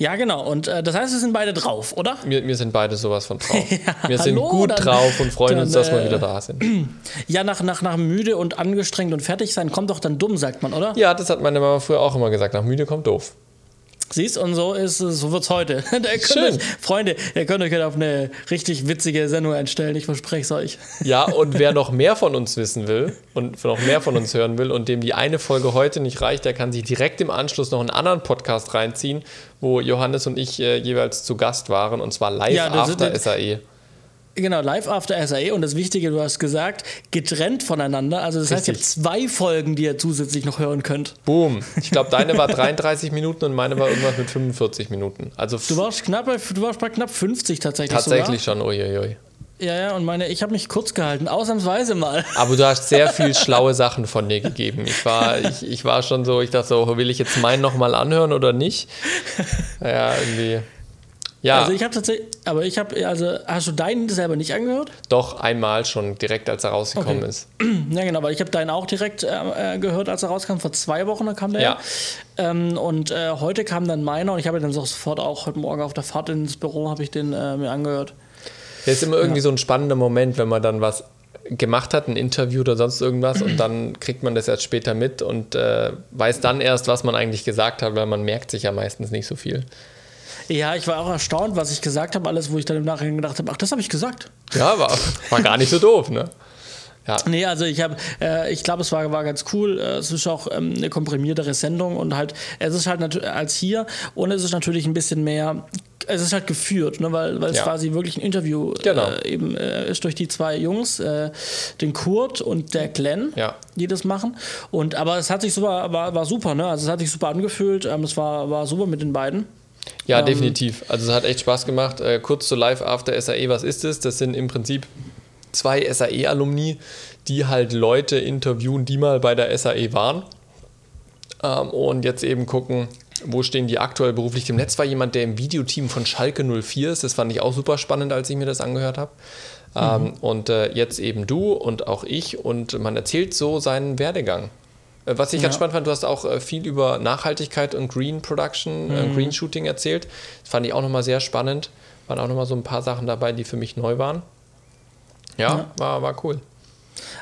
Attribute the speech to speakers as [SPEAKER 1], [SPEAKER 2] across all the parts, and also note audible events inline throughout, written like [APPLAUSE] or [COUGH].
[SPEAKER 1] Ja, genau. Und äh, das heißt, wir sind beide drauf, oder?
[SPEAKER 2] Wir, wir sind beide sowas von drauf. [LAUGHS] ja, wir sind hallo, gut dann, drauf und freuen dann, uns, dass wir äh, wieder da sind. [CLEARS THROAT]
[SPEAKER 1] Ja, nach, nach, nach müde und angestrengt und fertig sein kommt doch dann dumm, sagt man, oder?
[SPEAKER 2] Ja, das hat meine Mama früher auch immer gesagt. Nach müde kommt doof.
[SPEAKER 1] Siehst und so ist so wird's heute. [LAUGHS] Schön. Euch, Freunde, ihr könnt euch auf eine richtig witzige Sendung einstellen, ich verspreche es euch.
[SPEAKER 2] Ja, [LAUGHS] und wer noch mehr von uns wissen will und noch mehr von uns hören will und dem die eine Folge heute nicht reicht, der kann sich direkt im Anschluss noch einen anderen Podcast reinziehen, wo Johannes und ich äh, jeweils zu Gast waren und zwar live ja, after SAE.
[SPEAKER 1] Genau, Live After SAE und das Wichtige, du hast gesagt, getrennt voneinander. Also das Richtig. heißt, ihr habt zwei Folgen, die ihr zusätzlich noch hören könnt.
[SPEAKER 2] Boom. Ich glaube, [LAUGHS] deine war 33 Minuten und meine war irgendwas mit 45 Minuten. Also
[SPEAKER 1] du warst knapp bei, du warst bei knapp 50 tatsächlich.
[SPEAKER 2] Tatsächlich sogar. schon, uiuiui.
[SPEAKER 1] Ja, ja, und meine, ich habe mich kurz gehalten, ausnahmsweise mal.
[SPEAKER 2] Aber du hast sehr viel [LAUGHS] schlaue Sachen von dir gegeben. Ich war, ich, ich war schon so, ich dachte so, will ich jetzt meinen nochmal anhören oder nicht? Ja, irgendwie.
[SPEAKER 1] Ja. Also ich habe tatsächlich, aber ich habe, also hast du deinen selber nicht angehört?
[SPEAKER 2] Doch, einmal schon, direkt als er rausgekommen okay. ist. [CLEARS THROAT]
[SPEAKER 1] Ja, genau, weil ich habe deinen auch direkt äh, gehört, als er rauskam. Vor zwei Wochen da kam der. Ja. Ähm, und äh, heute kam dann meiner und ich habe dann sofort auch heute Morgen auf der Fahrt ins Büro habe ich den äh, mir angehört.
[SPEAKER 2] Ja, ist immer irgendwie ja. so ein spannender Moment, wenn man dann was gemacht hat, ein Interview oder sonst irgendwas und dann kriegt man das erst später mit und äh, weiß dann erst, was man eigentlich gesagt hat, weil man merkt sich ja meistens nicht so viel.
[SPEAKER 1] Ja, ich war auch erstaunt, was ich gesagt habe, alles, wo ich dann im Nachhinein gedacht habe, ach, das habe ich gesagt.
[SPEAKER 2] Ja, war, war gar nicht so doof, ne?
[SPEAKER 1] Ja. Nee, also ich habe, äh, ich glaube, es war, war ganz cool. Äh, es ist auch ähm, eine komprimiertere Sendung und halt, es ist halt als hier und es ist natürlich ein bisschen mehr es ist halt geführt, ne, weil, weil ja. es quasi wirklich ein Interview genau. äh, eben äh, ist durch die zwei Jungs, äh, den Kurt und der Glenn, ja. die das machen. Und aber es hat sich super, war, war super, ne? Also es hat sich super angefühlt. Ähm, es war, war super mit den beiden.
[SPEAKER 2] Ja, ähm, definitiv. Also es hat echt Spaß gemacht. Äh, kurz zu Live After SAE, was ist es? Das sind im Prinzip zwei SAE-Alumni, die halt Leute interviewen, die mal bei der SAE waren. Ähm, und jetzt eben gucken, wo stehen die aktuell beruflich. Im Netz war jemand, der im Videoteam von Schalke 04 ist. Das fand ich auch super spannend, als ich mir das angehört habe. Ähm, mhm. und äh, jetzt eben du und auch ich. Und man erzählt so seinen Werdegang. Äh, was ich ja. ganz spannend fand, du hast auch äh, viel über Nachhaltigkeit und Green Production, äh, mhm. Green Shooting erzählt. Das fand ich auch nochmal sehr spannend. Waren auch nochmal so ein paar Sachen dabei, die für mich neu waren. Ja, ja. War, war cool.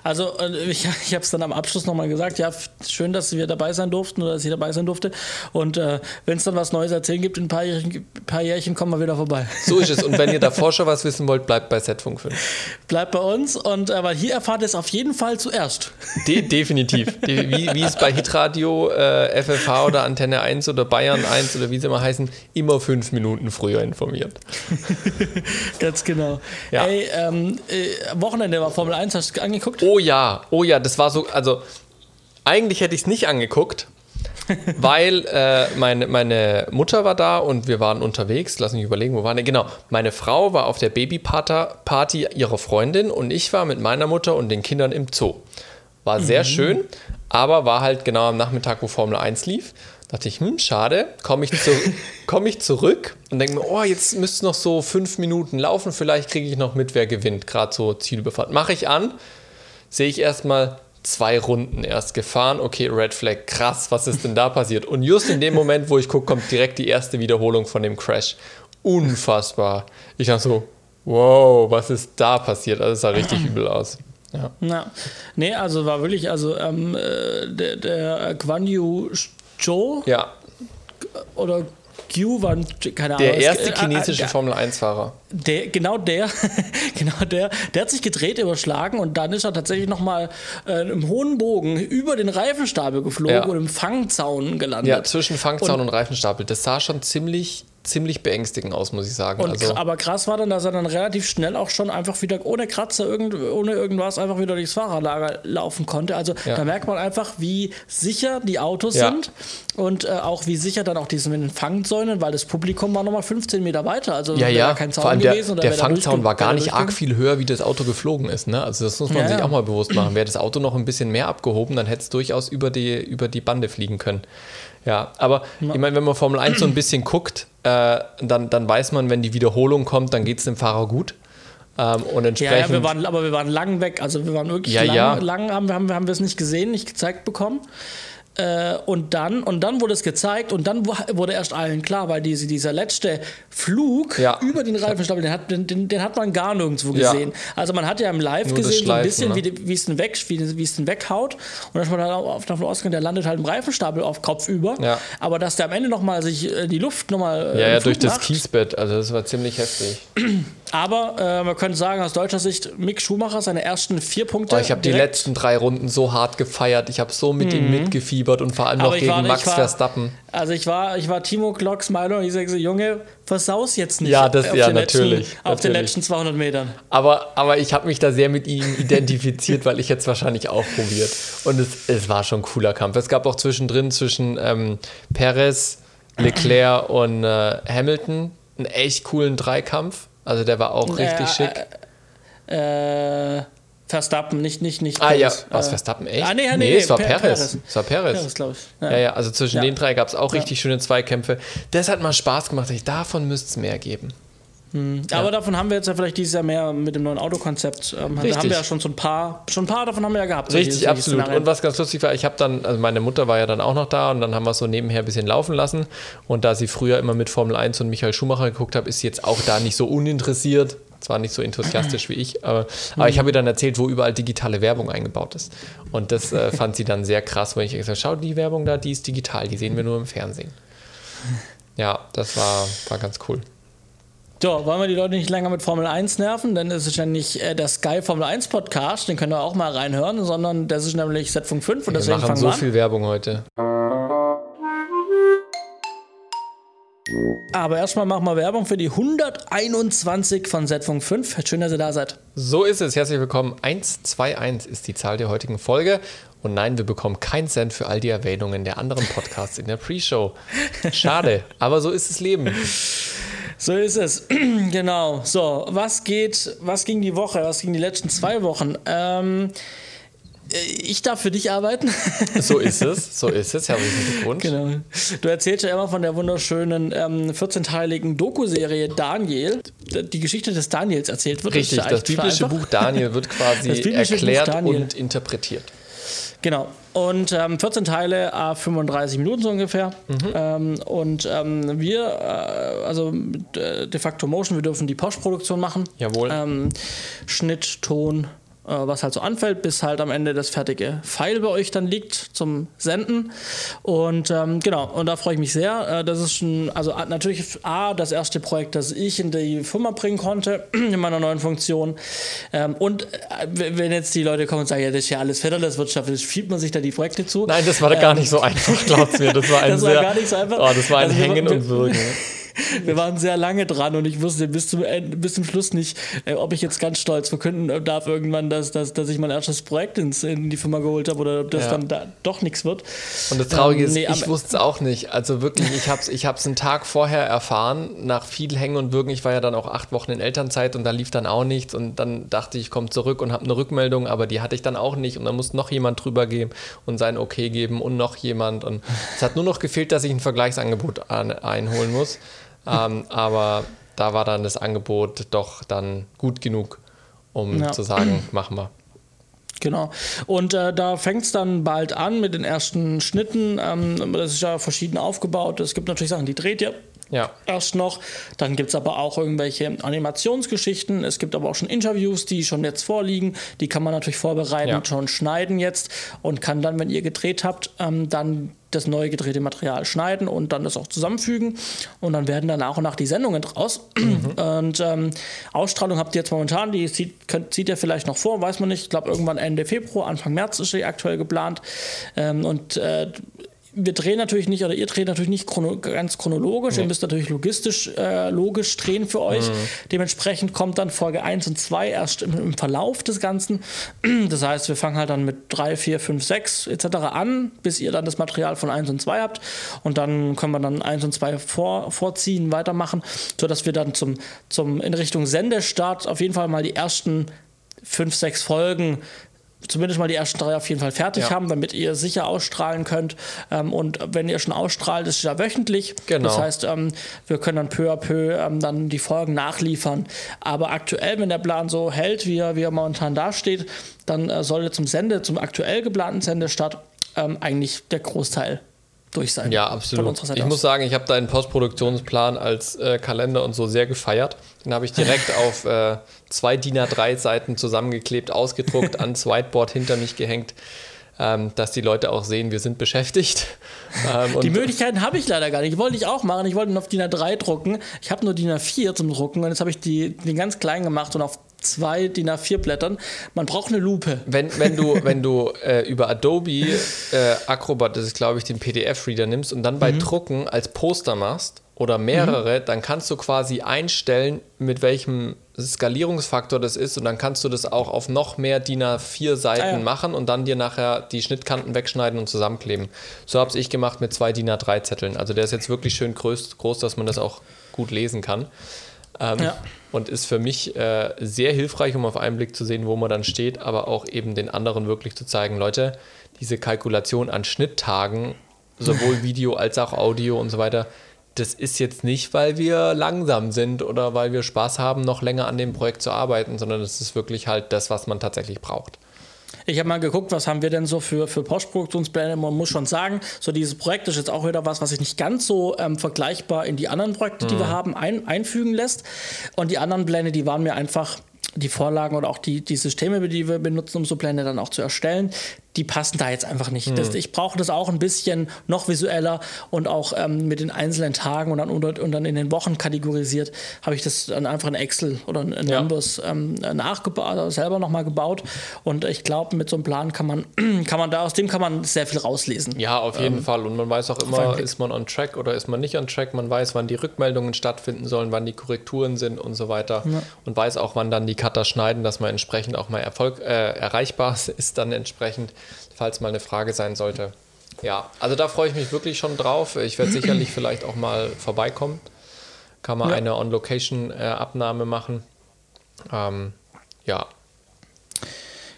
[SPEAKER 1] Also äh, ich, ich habe es dann am Abschluss nochmal gesagt, ja, schön, dass wir dabei sein durften oder dass ich dabei sein durfte. Und äh, wenn es dann was Neues erzählen gibt, in ein paar Jährchen, paar Jährchen kommen wir wieder vorbei.
[SPEAKER 2] So ist es. Und wenn ihr davor schon was wissen wollt, bleibt bei Setfunk 5.
[SPEAKER 1] Bleibt bei uns. Und aber hier erfahrt ihr es auf jeden Fall zuerst.
[SPEAKER 2] De definitiv. wie, wie es bei Hitradio, äh, FFH oder Antenne 1 oder Bayern 1 oder wie sie immer heißen, immer fünf Minuten früher informiert. [LAUGHS]
[SPEAKER 1] Ganz genau. Ja. Ey, ähm, äh, Wochenende war Formel 1, hast du angeguckt? Angeguckt?
[SPEAKER 2] Oh ja, oh ja, das war so, also eigentlich hätte ich es nicht angeguckt, [LAUGHS] weil äh, meine, meine Mutter war da und wir waren unterwegs. Lass mich überlegen, wo waren wir? Genau, meine Frau war auf der Babyparty ihrer Freundin und ich war mit meiner Mutter und den Kindern im Zoo. War sehr mhm. schön, aber war halt genau am Nachmittag, wo Formel 1 lief. Da dachte ich, hm, schade, komme ich, zu, [LAUGHS] komm ich zurück und denke mir, oh, jetzt müsste es noch so fünf Minuten laufen, vielleicht kriege ich noch mit, wer gewinnt, gerade so Zielüberfahrt. Mache ich an, sehe ich erstmal zwei Runden erst gefahren. Okay, Red Flag, krass, was ist denn da passiert? Und just in dem Moment, wo ich gucke, kommt direkt die erste Wiederholung von dem Crash. Unfassbar. Ich dachte so, wow, was ist da passiert? Also es sah richtig übel aus. Ja.
[SPEAKER 1] ja. Nee, also war wirklich, also ähm, äh, der, der Guan Yu Zhou
[SPEAKER 2] ja.
[SPEAKER 1] oder Q war, keine
[SPEAKER 2] Ahnung. Der erste äh, chinesische äh, Formel 1-Fahrer.
[SPEAKER 1] Der, genau der, [LAUGHS] genau der, der hat sich gedreht, überschlagen und dann ist er tatsächlich nochmal äh, im hohen Bogen über den Reifenstapel geflogen ja. und im Fangzaun gelandet. Ja,
[SPEAKER 2] zwischen Fangzaun und, und Reifenstapel. Das sah schon ziemlich ziemlich beängstigend aus, muss ich sagen.
[SPEAKER 1] Und, also, aber krass war dann, dass er dann relativ schnell auch schon einfach wieder ohne Kratzer, irgend, ohne irgendwas einfach wieder durchs Fahrerlager laufen konnte. Also ja. da merkt man einfach, wie sicher die Autos ja. sind und äh, auch wie sicher dann auch diese mit den Fangzäunen, weil das Publikum war nochmal 15 Meter weiter. Also
[SPEAKER 2] ja, ja. kein Zaun Vor allem gewesen. Der, der Fangzaun war gar nicht arg viel höher, wie das Auto geflogen ist. Ne? Also das muss man ja, sich auch mal bewusst machen. Wäre das Auto noch ein bisschen mehr abgehoben, dann hätte es durchaus über die, über die Bande fliegen können. Ja, aber ich meine, wenn man Formel 1 so ein bisschen guckt, äh, dann, dann weiß man, wenn die Wiederholung kommt, dann geht es dem Fahrer gut. Ähm, und entsprechend, ja, ja,
[SPEAKER 1] wir waren, aber wir waren lang weg. Also wir waren wirklich ja, lang, ja. lang haben, haben, haben wir es nicht gesehen, nicht gezeigt bekommen. Äh, und dann und dann wurde es gezeigt und dann wurde erst allen klar, weil diese, dieser letzte Flug
[SPEAKER 2] Ja.
[SPEAKER 1] über den Reifenstapel, den hat, den, den, hat man gar nirgendwo
[SPEAKER 2] Ja.
[SPEAKER 1] gesehen. Also man hat ja im Live
[SPEAKER 2] Nur
[SPEAKER 1] gesehen, so ein bisschen,
[SPEAKER 2] ne?
[SPEAKER 1] wie, es den, weg, wie, wie es den weghaut. Und dann ist man dann auf, davon ausgegangen, der landet halt im Reifenstapel auf Kopf über.
[SPEAKER 2] Ja.
[SPEAKER 1] Aber dass der am Ende nochmal sich äh, die Luft nochmal.
[SPEAKER 2] Ja, ja, durch das Kiesbett. Also das war ziemlich heftig. [CLEARS THROAT]
[SPEAKER 1] Aber äh, man könnte sagen, aus deutscher Sicht, Mick Schumacher, seine ersten vier Punkte.
[SPEAKER 2] Oh, ich habe die letzten drei Runden so hart gefeiert. Ich habe so mit ihm mitgefiebert und vor allem
[SPEAKER 1] Mhm. Aber
[SPEAKER 2] noch gegen
[SPEAKER 1] war-
[SPEAKER 2] Max
[SPEAKER 1] war-
[SPEAKER 2] Verstappen.
[SPEAKER 1] Also ich war, ich war Timo Glocks Meinung und ich sage so, Junge, versaus jetzt nicht.
[SPEAKER 2] Ja, das-
[SPEAKER 1] auf
[SPEAKER 2] ja,
[SPEAKER 1] den
[SPEAKER 2] natürlich,
[SPEAKER 1] Letzten, auf den letzten 200 Metern.
[SPEAKER 2] Aber, aber ich habe mich da sehr mit ihm identifiziert, weil ich jetzt wahrscheinlich auch probiert. Und es, es war schon ein cooler Kampf. Es gab auch zwischendrin zwischen ähm, Perez, Leclerc und äh, Hamilton einen echt coolen Dreikampf. Also der war auch richtig
[SPEAKER 1] Äh,
[SPEAKER 2] schick.
[SPEAKER 1] Äh, Verstappen, nicht, nicht, nicht.
[SPEAKER 2] ah ja,
[SPEAKER 1] Perez.
[SPEAKER 2] was
[SPEAKER 1] Äh,
[SPEAKER 2] Verstappen, echt?
[SPEAKER 1] Ah, nee, nee,
[SPEAKER 2] nee, es war
[SPEAKER 1] Per-
[SPEAKER 2] Perez.
[SPEAKER 1] Perez.
[SPEAKER 2] Es war Perez.
[SPEAKER 1] Perez, glaube ich.
[SPEAKER 2] Ja, ja, also zwischen
[SPEAKER 1] Ja.
[SPEAKER 2] den drei gab es auch richtig schöne Zweikämpfe. Das hat mal Spaß gemacht. Davon müsste es mehr geben.
[SPEAKER 1] Aber davon haben wir jetzt ja vielleicht dieses Jahr mehr mit dem neuen Autokonzept. Ähm, da
[SPEAKER 2] Richtig.
[SPEAKER 1] haben wir ja schon so ein paar, schon ein paar davon haben wir ja gehabt.
[SPEAKER 2] Richtig,
[SPEAKER 1] solche
[SPEAKER 2] absolut.
[SPEAKER 1] Szenarien.
[SPEAKER 2] Und was ganz lustig war, ich habe dann, also meine Mutter war ja dann auch noch da und dann haben wir es so nebenher ein bisschen laufen lassen. Und da sie früher immer mit Formel 1 und Michael Schumacher geguckt hat, ist sie jetzt auch da nicht so uninteressiert. Zwar nicht so enthusiastisch wie ich, aber, aber ich habe ihr dann erzählt, wo überall digitale Werbung eingebaut ist. Und das äh, [LAUGHS] fand sie dann sehr krass, weil ich gesagt habe, schau, die Werbung da, die ist digital, die sehen wir nur im Fernsehen. Ja, das war, war ganz cool.
[SPEAKER 1] So, wollen wir die Leute nicht länger mit Formel 1 nerven, denn es ist ja nicht äh, der Sky Formel 1 Podcast, den könnt ihr auch mal reinhören, sondern das ist nämlich Z-Funk 5 und
[SPEAKER 2] Wir
[SPEAKER 1] deswegen
[SPEAKER 2] machen
[SPEAKER 1] fangen
[SPEAKER 2] so viel Werbung heute.
[SPEAKER 1] Aber erstmal machen wir Werbung für die 121 von Z-Funk 5. Schön, dass ihr da seid.
[SPEAKER 2] So ist es. Herzlich willkommen. 121 ist die Zahl der heutigen Folge. Und nein, wir bekommen keinen Cent für all die Erwähnungen der anderen Podcasts in der Pre-Show. Schade, aber so ist das Leben.
[SPEAKER 1] So ist es. [CLEARS THROAT] genau. So, was geht, was ging die Woche, was ging die letzten zwei Wochen? Ähm, äh, ich darf für dich arbeiten. [LAUGHS]
[SPEAKER 2] So ist es. So ist es. Herzlichen Glückwunsch.
[SPEAKER 1] genau. Du erzählst ja immer von der wunderschönen ähm, 14-teiligen Doku-Serie Daniel. Die Geschichte des Daniels erzählt wird.
[SPEAKER 2] Richtig, das biblische
[SPEAKER 1] einfach.
[SPEAKER 2] Buch Daniel wird [LAUGHS] quasi erklärt und interpretiert.
[SPEAKER 1] Genau. Und ähm, 14 Teile, äh, 35 Minuten so ungefähr. Ähm, und ähm, wir, äh, also de facto Motion, wir dürfen die Postproduktion machen.
[SPEAKER 2] Jawohl.
[SPEAKER 1] Ähm, Schnitt, Ton, was halt so anfällt, bis halt am Ende das fertige File bei euch dann liegt zum Senden. Und ähm, genau, und da freue ich mich sehr. Äh, das ist schon, also natürlich A, das erste Projekt, das ich in die Firma bringen konnte, [CLEARS THROAT] in meiner neuen Funktion. Ähm, und äh, wenn jetzt die Leute kommen und sagen, ja, das ist ja alles Federleswirtschaft, das schiebt man sich da die Projekte zu.
[SPEAKER 2] Nein, das war gar nicht so einfach, glaubt's mir. Das war [LAUGHS] ein
[SPEAKER 1] Ähm, Das war
[SPEAKER 2] sehr,
[SPEAKER 1] gar nicht so einfach.
[SPEAKER 2] Oh, das war ein
[SPEAKER 1] Also
[SPEAKER 2] Hängen und Würgen. [LAUGHS] [LAUGHS]
[SPEAKER 1] Wir waren sehr lange dran und ich wusste bis zum, Ende, bis zum Schluss nicht, äh, ob ich jetzt ganz stolz verkünden darf irgendwann, dass, dass, dass ich mein erstes Projekt ins, in die Firma geholt habe oder ob das
[SPEAKER 2] Ja.
[SPEAKER 1] dann da doch nichts wird.
[SPEAKER 2] Und das Traurige
[SPEAKER 1] Ähm,
[SPEAKER 2] ist,
[SPEAKER 1] nee,
[SPEAKER 2] ich
[SPEAKER 1] am-
[SPEAKER 2] wusste es auch nicht. Also wirklich, ich habe es ich hab's einen Tag vorher erfahren, nach viel Hängen und Würgen. Ich war ja dann auch acht Wochen in Elternzeit und da lief dann auch nichts. Und dann dachte ich, ich komme zurück und habe eine Rückmeldung, aber die hatte ich dann auch nicht. Und dann muss noch jemand drüber gehen und sein Okay geben und noch jemand. Und es hat nur noch gefehlt, dass ich ein Vergleichsangebot an, einholen muss. Ähm, aber da war dann das Angebot doch dann gut genug, um
[SPEAKER 1] Ja.
[SPEAKER 2] zu sagen, machen wir.
[SPEAKER 1] Genau. Und äh, da fängt es dann bald an mit den ersten Schnitten. Ähm, das ist ja verschieden aufgebaut. Es gibt natürlich Sachen, die dreht ihr
[SPEAKER 2] Ja.
[SPEAKER 1] erst noch. Dann gibt es aber auch irgendwelche Animationsgeschichten. Es gibt aber auch schon Interviews, die schon jetzt vorliegen. Die kann man natürlich vorbereiten,
[SPEAKER 2] Ja.
[SPEAKER 1] schon schneiden jetzt und kann dann, wenn ihr gedreht habt, ähm, dann das neu gedrehte Material schneiden und dann das auch zusammenfügen. Und dann werden dann nach und nach die Sendungen draus. [CLEARS THROAT] Und ähm, Ausstrahlung habt ihr jetzt momentan, die zieht, könnt, zieht ihr vielleicht noch vor, weiß man nicht. Ich glaube, irgendwann Ende Februar, Anfang März ist sie aktuell geplant. Ähm, und äh, wir drehen natürlich nicht, oder ihr dreht natürlich nicht chrono ganz chronologisch, ihr müsst natürlich logistisch, äh, logisch drehen für euch. Dementsprechend kommt dann Folge 1 und 2 erst im, im Verlauf des Ganzen. [CLEARS THROAT] Das heißt, wir fangen halt dann mit 3, 4, 5, 6 etc. an, bis ihr dann das Material von 1 und 2 habt. Und dann können wir dann 1 und 2 vor, vorziehen, weitermachen, sodass wir dann zum, zum, in Richtung Sendestart auf jeden Fall mal die ersten 5, 6 Folgen zumindest mal die ersten drei auf jeden Fall fertig
[SPEAKER 2] Ja.
[SPEAKER 1] haben, damit ihr sicher ausstrahlen könnt. Ähm, und wenn ihr schon ausstrahlt, ist es ja wöchentlich.
[SPEAKER 2] Genau.
[SPEAKER 1] Das heißt, ähm, wir können dann peu à peu ähm, dann die Folgen nachliefern. Aber aktuell, wenn der Plan so hält, wie er, wie er momentan dasteht, dann äh, sollte zum Sende, zum aktuell geplanten Sendestart ähm, eigentlich der Großteil durch sein.
[SPEAKER 2] Ja, absolut. Ich aus. muss sagen, ich habe deinen Postproduktionsplan als äh, Kalender und so sehr gefeiert. Den habe ich direkt [LAUGHS] auf äh, zwei DIN A3-Seiten zusammengeklebt, ausgedruckt, ans [LAUGHS] Whiteboard hinter mich gehängt. Ähm, dass die Leute auch sehen, wir sind beschäftigt. [LAUGHS]
[SPEAKER 1] Ähm, die Möglichkeiten habe ich leider gar nicht. Ich wollte ich auch machen. Ich wollte ihn auf DIN A3 drucken. Ich habe nur DIN A4 zum Drucken und jetzt habe ich die, den ganz klein gemacht und auf zwei DIN A4 Blättern. Man braucht eine Lupe.
[SPEAKER 2] Wenn, wenn du, [LAUGHS] wenn du äh, über Adobe äh, Acrobat, das ist glaube ich, den PDF-Reader nimmst und dann bei mhm. Drucken als Poster machst oder mehrere, mhm. dann kannst du quasi einstellen, mit welchem Skalierungsfaktor das ist und dann kannst du das auch auf noch mehr DIN A4 Seiten ah, ja. machen und dann dir nachher die Schnittkanten wegschneiden und zusammenkleben. So habe ich gemacht mit zwei DIN A3 Zetteln. Also der ist jetzt wirklich schön groß, groß dass man das auch gut lesen kann. Ähm, ja. Und ist für mich äh, sehr hilfreich, um auf einen Blick zu sehen, wo man dann steht, aber auch eben den anderen wirklich zu zeigen, Leute, diese Kalkulation an Schnitttagen, sowohl [LAUGHS] Video als auch Audio und so weiter, das ist jetzt nicht, weil wir langsam sind oder weil wir Spaß haben, noch länger an dem Projekt zu arbeiten, sondern es ist wirklich halt das, was man tatsächlich braucht.
[SPEAKER 1] Ich habe mal geguckt, was haben wir denn so für, für Postproduktionspläne. Man muss schon sagen, so dieses Projekt ist jetzt auch wieder was, was sich nicht ganz so ähm, vergleichbar in die anderen Projekte, die mhm. wir haben, ein, einfügen lässt. Und die anderen Pläne, die waren mir einfach die Vorlagen oder auch die, die Systeme, die wir benutzen, um so Pläne dann auch zu erstellen, die passen da jetzt einfach nicht. Mhm. Das, ich brauche das auch ein bisschen noch visueller und auch ähm, mit den einzelnen Tagen und dann, und dann in den Wochen kategorisiert, habe ich das dann einfach in Excel oder in ja. Numbers ähm, nachgebaut, also selber nochmal gebaut. Und ich glaube, mit so einem Plan kann man, [CLEARS THROAT] kann man da, aus dem kann man sehr viel rauslesen.
[SPEAKER 2] Ja, auf jeden ähm, Fall. Und man weiß auch immer, ist man on track oder ist man nicht on track. Man weiß, wann die Rückmeldungen stattfinden sollen, wann die Korrekturen sind und so weiter. Ja. Und weiß auch, wann dann die Cutter schneiden, dass man entsprechend auch mal Erfolg, äh, erreichbar [LAUGHS] ist dann entsprechend falls mal eine Frage sein sollte. Ja, also da freue ich mich wirklich schon drauf. Ich werde sicherlich [CLEARS THROAT] vielleicht auch mal vorbeikommen. Kann man ja. eine On-Location-Abnahme machen. Ähm, ja.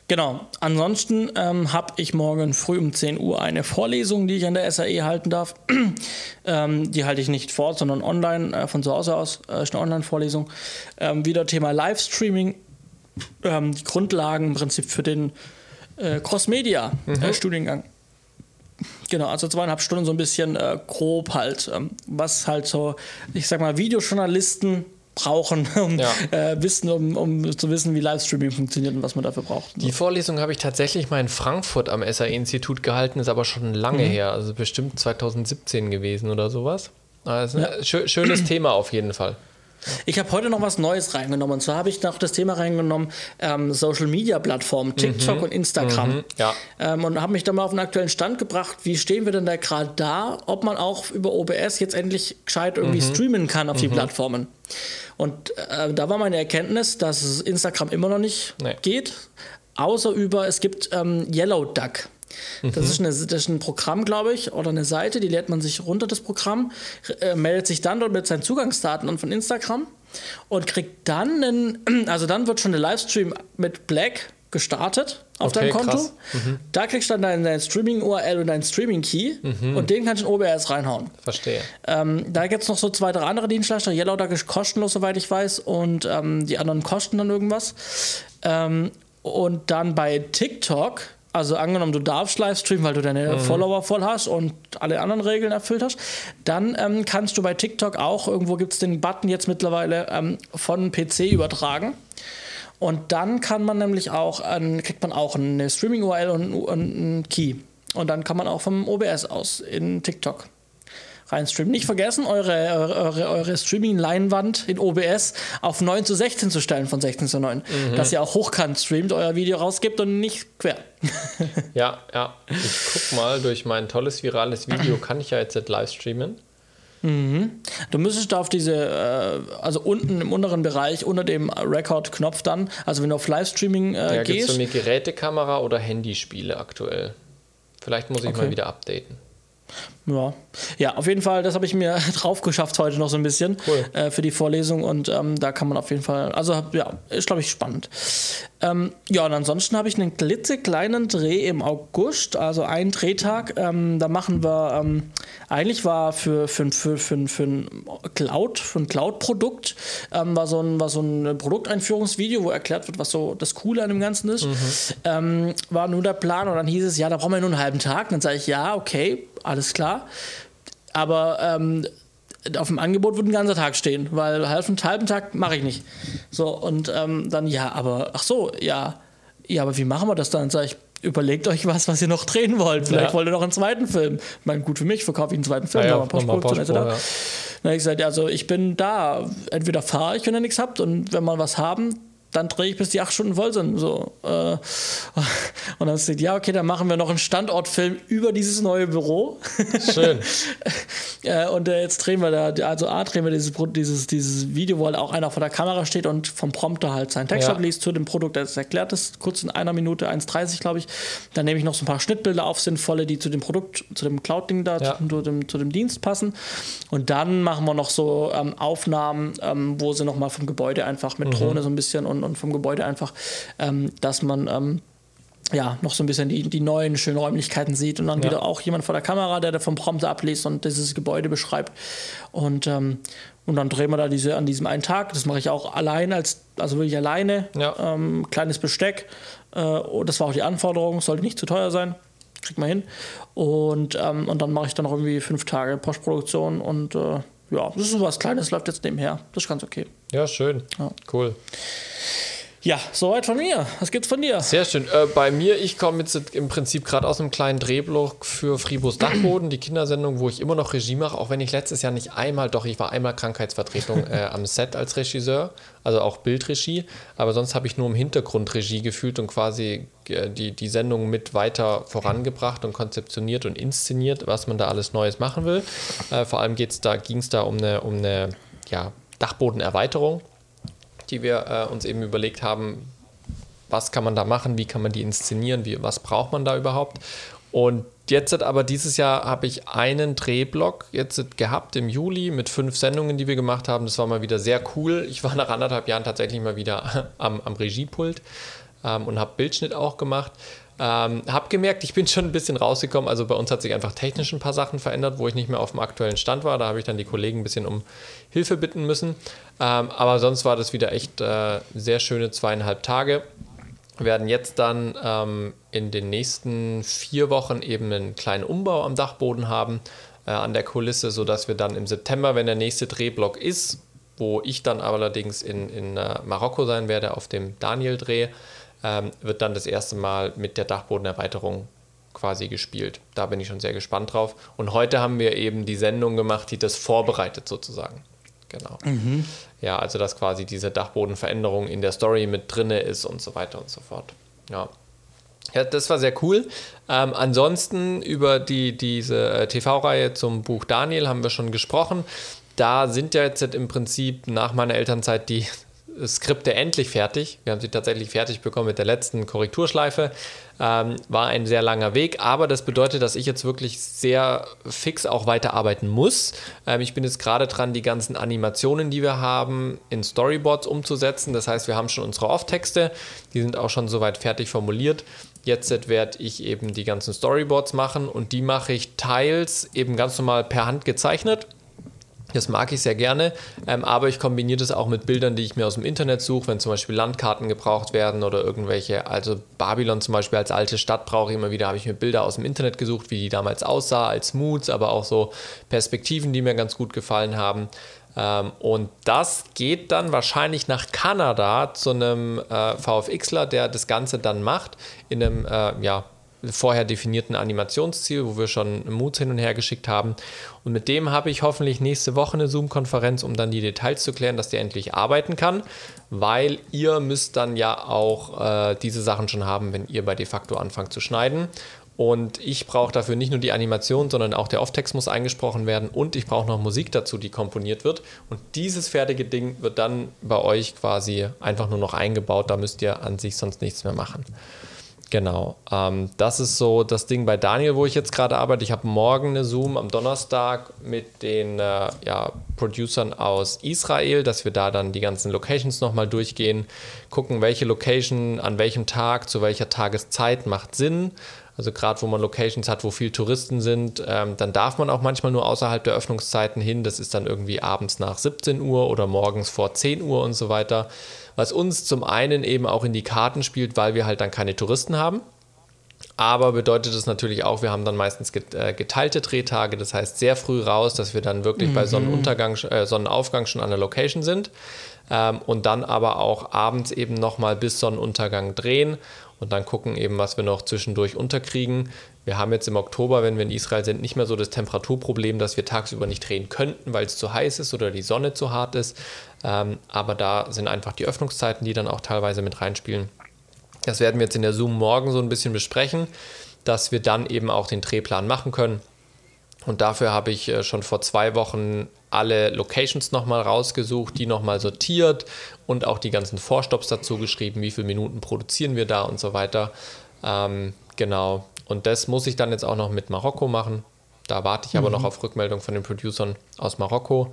[SPEAKER 1] Genau. Ansonsten ähm, habe ich morgen früh um 10 Uhr eine Vorlesung, die ich an der SAE halten darf. [CLEARS THROAT] ähm, die halte ich nicht vor, sondern online, äh, von zu Hause aus, äh, ist eine Online-Vorlesung. Ähm, wieder Thema Livestreaming. Ähm, die Grundlagen im Prinzip für den äh, Cross-Media-Studiengang. Mhm. Äh, genau, also zweieinhalb Stunden so ein bisschen äh, grob halt, ähm, was halt so, ich sag mal, Videojournalisten brauchen, [LAUGHS] um, ja. äh, wissen, um, um zu wissen, wie Livestreaming funktioniert und was man dafür braucht.
[SPEAKER 2] Die Vorlesung habe ich tatsächlich mal in Frankfurt am SAE-Institut gehalten, ist aber schon lange mhm. her, also bestimmt 2017 gewesen oder sowas. Also ja. schönes Thema auf jeden Fall.
[SPEAKER 1] Ich habe heute noch was Neues reingenommen. Und zwar habe ich noch das Thema reingenommen, ähm, Social Media Plattformen, TikTok mhm. und Instagram. Mhm. Ja. Ähm, und habe mich da mal auf den aktuellen Stand gebracht. Wie stehen wir denn da gerade da, ob man auch über OBS jetzt endlich gescheit irgendwie mhm. streamen kann auf die mhm. Plattformen? Und äh, da war meine Erkenntnis, dass Instagram immer noch nicht nee. geht, außer über, es gibt ähm, Yellow Duck. Das, mhm. ist eine, das ist ein Programm, glaube ich, oder eine Seite, die lädt man sich runter, das Programm, äh, meldet sich dann dort mit seinen Zugangsdaten an von Instagram und kriegt dann einen, [CLEARS THROAT] also dann wird schon der Livestream mit Black gestartet auf okay, deinem Konto. Mhm. Da kriegst du dann deinen, deinen Streaming-URL und deinen Streaming-Key mhm. und den kannst du in OBS reinhauen.
[SPEAKER 2] Verstehe.
[SPEAKER 1] Ähm, da gibt es noch so zwei, drei andere Dienstleister. Yellow Duck ist kostenlos, soweit ich weiß, und ähm, die anderen kosten dann irgendwas. Ähm, und dann bei TikTok also angenommen, du darfst Livestreamen, weil du deine mhm. Follower voll hast und alle anderen Regeln erfüllt hast, dann ähm, kannst du bei TikTok auch, irgendwo gibt es den Button jetzt mittlerweile, ähm, von PC übertragen. Und dann kann man nämlich auch, äh, kriegt man auch eine Streaming-URL und, und einen Key. Und dann kann man auch vom OBS aus in TikTok reinstreamen. Nicht vergessen, eure, eure, eure Streaming-Leinwand in OBS auf 9 zu 16 zu stellen von 16 zu 9. Mhm. Dass ihr auch hochkant streamt, euer Video rausgibt und nicht quer. [LAUGHS]
[SPEAKER 2] ja, ja. Ich guck mal, durch mein tolles virales Video kann ich ja jetzt live streamen.
[SPEAKER 1] Mhm. Du müsstest da auf diese, äh, also unten im unteren Bereich, unter dem Record-Knopf dann, also wenn du auf Livestreaming äh, ja, gehst. Gibt
[SPEAKER 2] es so eine Gerätekamera oder Handyspiele aktuell? Vielleicht muss ich okay. mal wieder updaten.
[SPEAKER 1] Ja. ja, auf jeden Fall, das habe ich mir [LAUGHS] drauf geschafft heute noch so ein bisschen cool. äh, für die Vorlesung und ähm, da kann man auf jeden Fall, also ja, ist glaube ich spannend. Ähm, ja, und ansonsten habe ich einen klitzekleinen Dreh im August, also einen Drehtag. Ähm, da machen wir, ähm, eigentlich war für, für, für, für, für ein Cloud, für ein Cloud-Produkt, ähm, war, so ein, war so ein Produkteinführungsvideo, wo erklärt wird, was so das Coole an dem Ganzen ist. Mhm. Ähm, war nur der Plan und dann hieß es, ja, da brauchen wir nur einen halben Tag. Und dann sage ich, ja, okay, alles klar. Aber ähm, auf dem Angebot würde ein ganzer Tag stehen, weil halben, halben Tag mache ich nicht. So, und ähm, dann, ja, aber, ach so, ja, ja, aber wie machen wir das dann? Sag ich, überlegt euch was, was ihr noch drehen wollt. Vielleicht ja. wollt ihr noch einen zweiten Film. Ich meine, gut für mich, verkaufe ich einen zweiten Film, ja, aber Postproduktion Post, da. Ja. Dann habe ich gesagt, also ich bin da. Entweder fahre ich, wenn ihr nichts habt, und wenn wir was haben, dann drehe ich bis die acht Stunden voll sind. So. Äh, [LAUGHS] und dann steht, ja, okay, dann machen wir noch einen Standortfilm über dieses neue Büro. [LAUGHS] Schön. Äh, und äh, jetzt drehen wir da, also A, drehen wir dieses, dieses, dieses Video, wo halt auch einer vor der Kamera steht und vom Prompter halt seinen Text ja. abliest zu dem Produkt. Das erklärt das kurz in einer Minute, 1,30 glaube ich. Dann nehme ich noch so ein paar Schnittbilder auf, sinnvolle, die zu dem Produkt, zu dem Cloud-Ding da, ja. zu, dem, zu dem Dienst passen. Und dann machen wir noch so ähm, Aufnahmen, ähm, wo sie nochmal vom Gebäude einfach mit mhm. Drohne so ein bisschen und, und vom Gebäude einfach, ähm, dass man ähm, ja, noch so ein bisschen die, die neuen schönen Räumlichkeiten sieht und dann ja. wieder auch jemand vor der Kamera, der da vom Prompter abliest und dieses Gebäude beschreibt. Und, ähm, und dann drehen wir da diese an diesem einen Tag. Das mache ich auch allein, als, also wirklich alleine. Ja. Ähm, kleines Besteck. Äh, das war auch die Anforderung, sollte nicht zu teuer sein. Kriegt man hin. Und, ähm, und dann mache ich dann noch irgendwie fünf Tage Postproduktion und äh, ja, das ist so was Kleines, läuft jetzt nebenher. Das ist ganz okay.
[SPEAKER 2] Ja, schön. Ja. Cool.
[SPEAKER 1] Ja, soweit von mir. Was gibt's von dir?
[SPEAKER 2] Sehr schön. Äh, bei mir, ich komme jetzt im Prinzip gerade aus einem kleinen Drehblock für Fribos Dachboden, die Kindersendung, wo ich immer noch Regie mache, auch wenn ich letztes Jahr nicht einmal, doch ich war einmal Krankheitsvertretung [LAUGHS] äh, am Set als Regisseur, also auch Bildregie, aber sonst habe ich nur im Hintergrund Regie gefühlt und quasi äh, die, die Sendung mit weiter vorangebracht und konzeptioniert und inszeniert, was man da alles Neues machen will. Äh, vor allem da, ging es da um eine, um eine ja, Dachbodenerweiterung die wir äh, uns eben überlegt haben, was kann man da machen, wie kann man die inszenieren, wie, was braucht man da überhaupt. Und jetzt aber dieses Jahr habe ich einen Drehblock jetzt gehabt im Juli mit fünf Sendungen, die wir gemacht haben. Das war mal wieder sehr cool. Ich war [LAUGHS] nach anderthalb Jahren tatsächlich mal wieder [LAUGHS] am, am Regiepult ähm, und habe Bildschnitt auch gemacht. Ähm, hab gemerkt, ich bin schon ein bisschen rausgekommen. Also bei uns hat sich einfach technisch ein paar Sachen verändert, wo ich nicht mehr auf dem aktuellen Stand war. Da habe ich dann die Kollegen ein bisschen um Hilfe bitten müssen. Ähm, aber sonst war das wieder echt äh, sehr schöne zweieinhalb Tage. Wir werden jetzt dann ähm, in den nächsten vier Wochen eben einen kleinen Umbau am Dachboden haben, äh, an der Kulisse, sodass wir dann im September, wenn der nächste Drehblock ist, wo ich dann allerdings in, in äh, Marokko sein werde auf dem Daniel-Dreh, ähm, wird dann das erste Mal mit der Dachbodenerweiterung quasi gespielt. Da bin ich schon sehr gespannt drauf. Und heute haben wir eben die Sendung gemacht, die das vorbereitet sozusagen. Genau. Mhm. Ja, also dass quasi diese Dachbodenveränderung in der Story mit drinne ist und so weiter und so fort. Ja. Ja, das war sehr cool. Ähm, ansonsten über die, diese äh, TV-Reihe zum Buch Daniel haben wir schon gesprochen. Da sind ja jetzt im Prinzip nach meiner Elternzeit die Skripte endlich fertig. Wir haben sie tatsächlich fertig bekommen mit der letzten Korrekturschleife. Ähm, war ein sehr langer Weg, aber das bedeutet, dass ich jetzt wirklich sehr fix auch weiterarbeiten muss. Ähm, ich bin jetzt gerade dran, die ganzen Animationen, die wir haben, in Storyboards umzusetzen. Das heißt, wir haben schon unsere Off-Texte, die sind auch schon soweit fertig formuliert. Jetzt werde ich eben die ganzen Storyboards machen und die mache ich teils eben ganz normal per Hand gezeichnet das mag ich sehr gerne, ähm, aber ich kombiniere das auch mit Bildern, die ich mir aus dem Internet suche, wenn zum Beispiel Landkarten gebraucht werden oder irgendwelche, also Babylon zum Beispiel als alte Stadt brauche ich immer wieder, habe ich mir Bilder aus dem Internet gesucht, wie die damals aussah, als Moods, aber auch so Perspektiven, die mir ganz gut gefallen haben. Ähm, und das geht dann wahrscheinlich nach Kanada zu einem äh, VFXler, der das Ganze dann macht, in einem, äh, ja, vorher definierten Animationsziel, wo wir schon Moods hin und her geschickt haben. Und mit dem habe ich hoffentlich nächste Woche eine Zoom-Konferenz, um dann die Details zu klären, dass der endlich arbeiten kann, weil ihr müsst dann ja auch äh, diese Sachen schon haben, wenn ihr bei de facto anfangt zu schneiden. Und ich brauche dafür nicht nur die Animation, sondern auch der Off-Text muss eingesprochen werden und ich brauche noch Musik dazu, die komponiert wird. Und dieses fertige Ding wird dann bei euch quasi einfach nur noch eingebaut. Da müsst ihr an sich sonst nichts mehr machen. Genau. Ähm, das ist so das Ding bei Daniel, wo ich jetzt gerade arbeite. Ich habe morgen eine Zoom am Donnerstag mit den äh, ja, Producern aus Israel, dass wir da dann die ganzen Locations nochmal durchgehen, gucken, welche Location an welchem Tag, zu welcher Tageszeit macht Sinn. Also gerade wo man Locations hat, wo viel Touristen sind, ähm, dann darf man auch manchmal nur außerhalb der Öffnungszeiten hin. Das ist dann irgendwie abends nach 17 Uhr oder morgens vor 10 Uhr und so weiter was uns zum einen eben auch in die Karten spielt, weil wir halt dann keine Touristen haben. Aber bedeutet es natürlich auch, wir haben dann meistens äh, geteilte Drehtage, das heißt sehr früh raus, dass wir dann wirklich mhm. bei Sonnenuntergang, äh, Sonnenaufgang schon an der Location sind ähm, und dann aber auch abends eben nochmal bis Sonnenuntergang drehen und dann gucken eben, was wir noch zwischendurch unterkriegen. Wir haben jetzt im Oktober, wenn wir in Israel sind, nicht mehr so das Temperaturproblem, dass wir tagsüber nicht drehen könnten, weil es zu heiß ist oder die Sonne zu hart ist. Ähm, aber da sind einfach die Öffnungszeiten, die dann auch teilweise mit reinspielen. Das werden wir jetzt in der Zoom morgen so ein bisschen besprechen, dass wir dann eben auch den Drehplan machen können. Und dafür habe ich äh, schon vor zwei Wochen alle Locations nochmal rausgesucht, die nochmal sortiert und auch die ganzen Vorstops dazu geschrieben, wie viele Minuten produzieren wir da und so weiter. Ähm, genau. Und das muss ich dann jetzt auch noch mit Marokko machen. Da warte ich aber mhm. noch auf Rückmeldung von den Producern aus Marokko.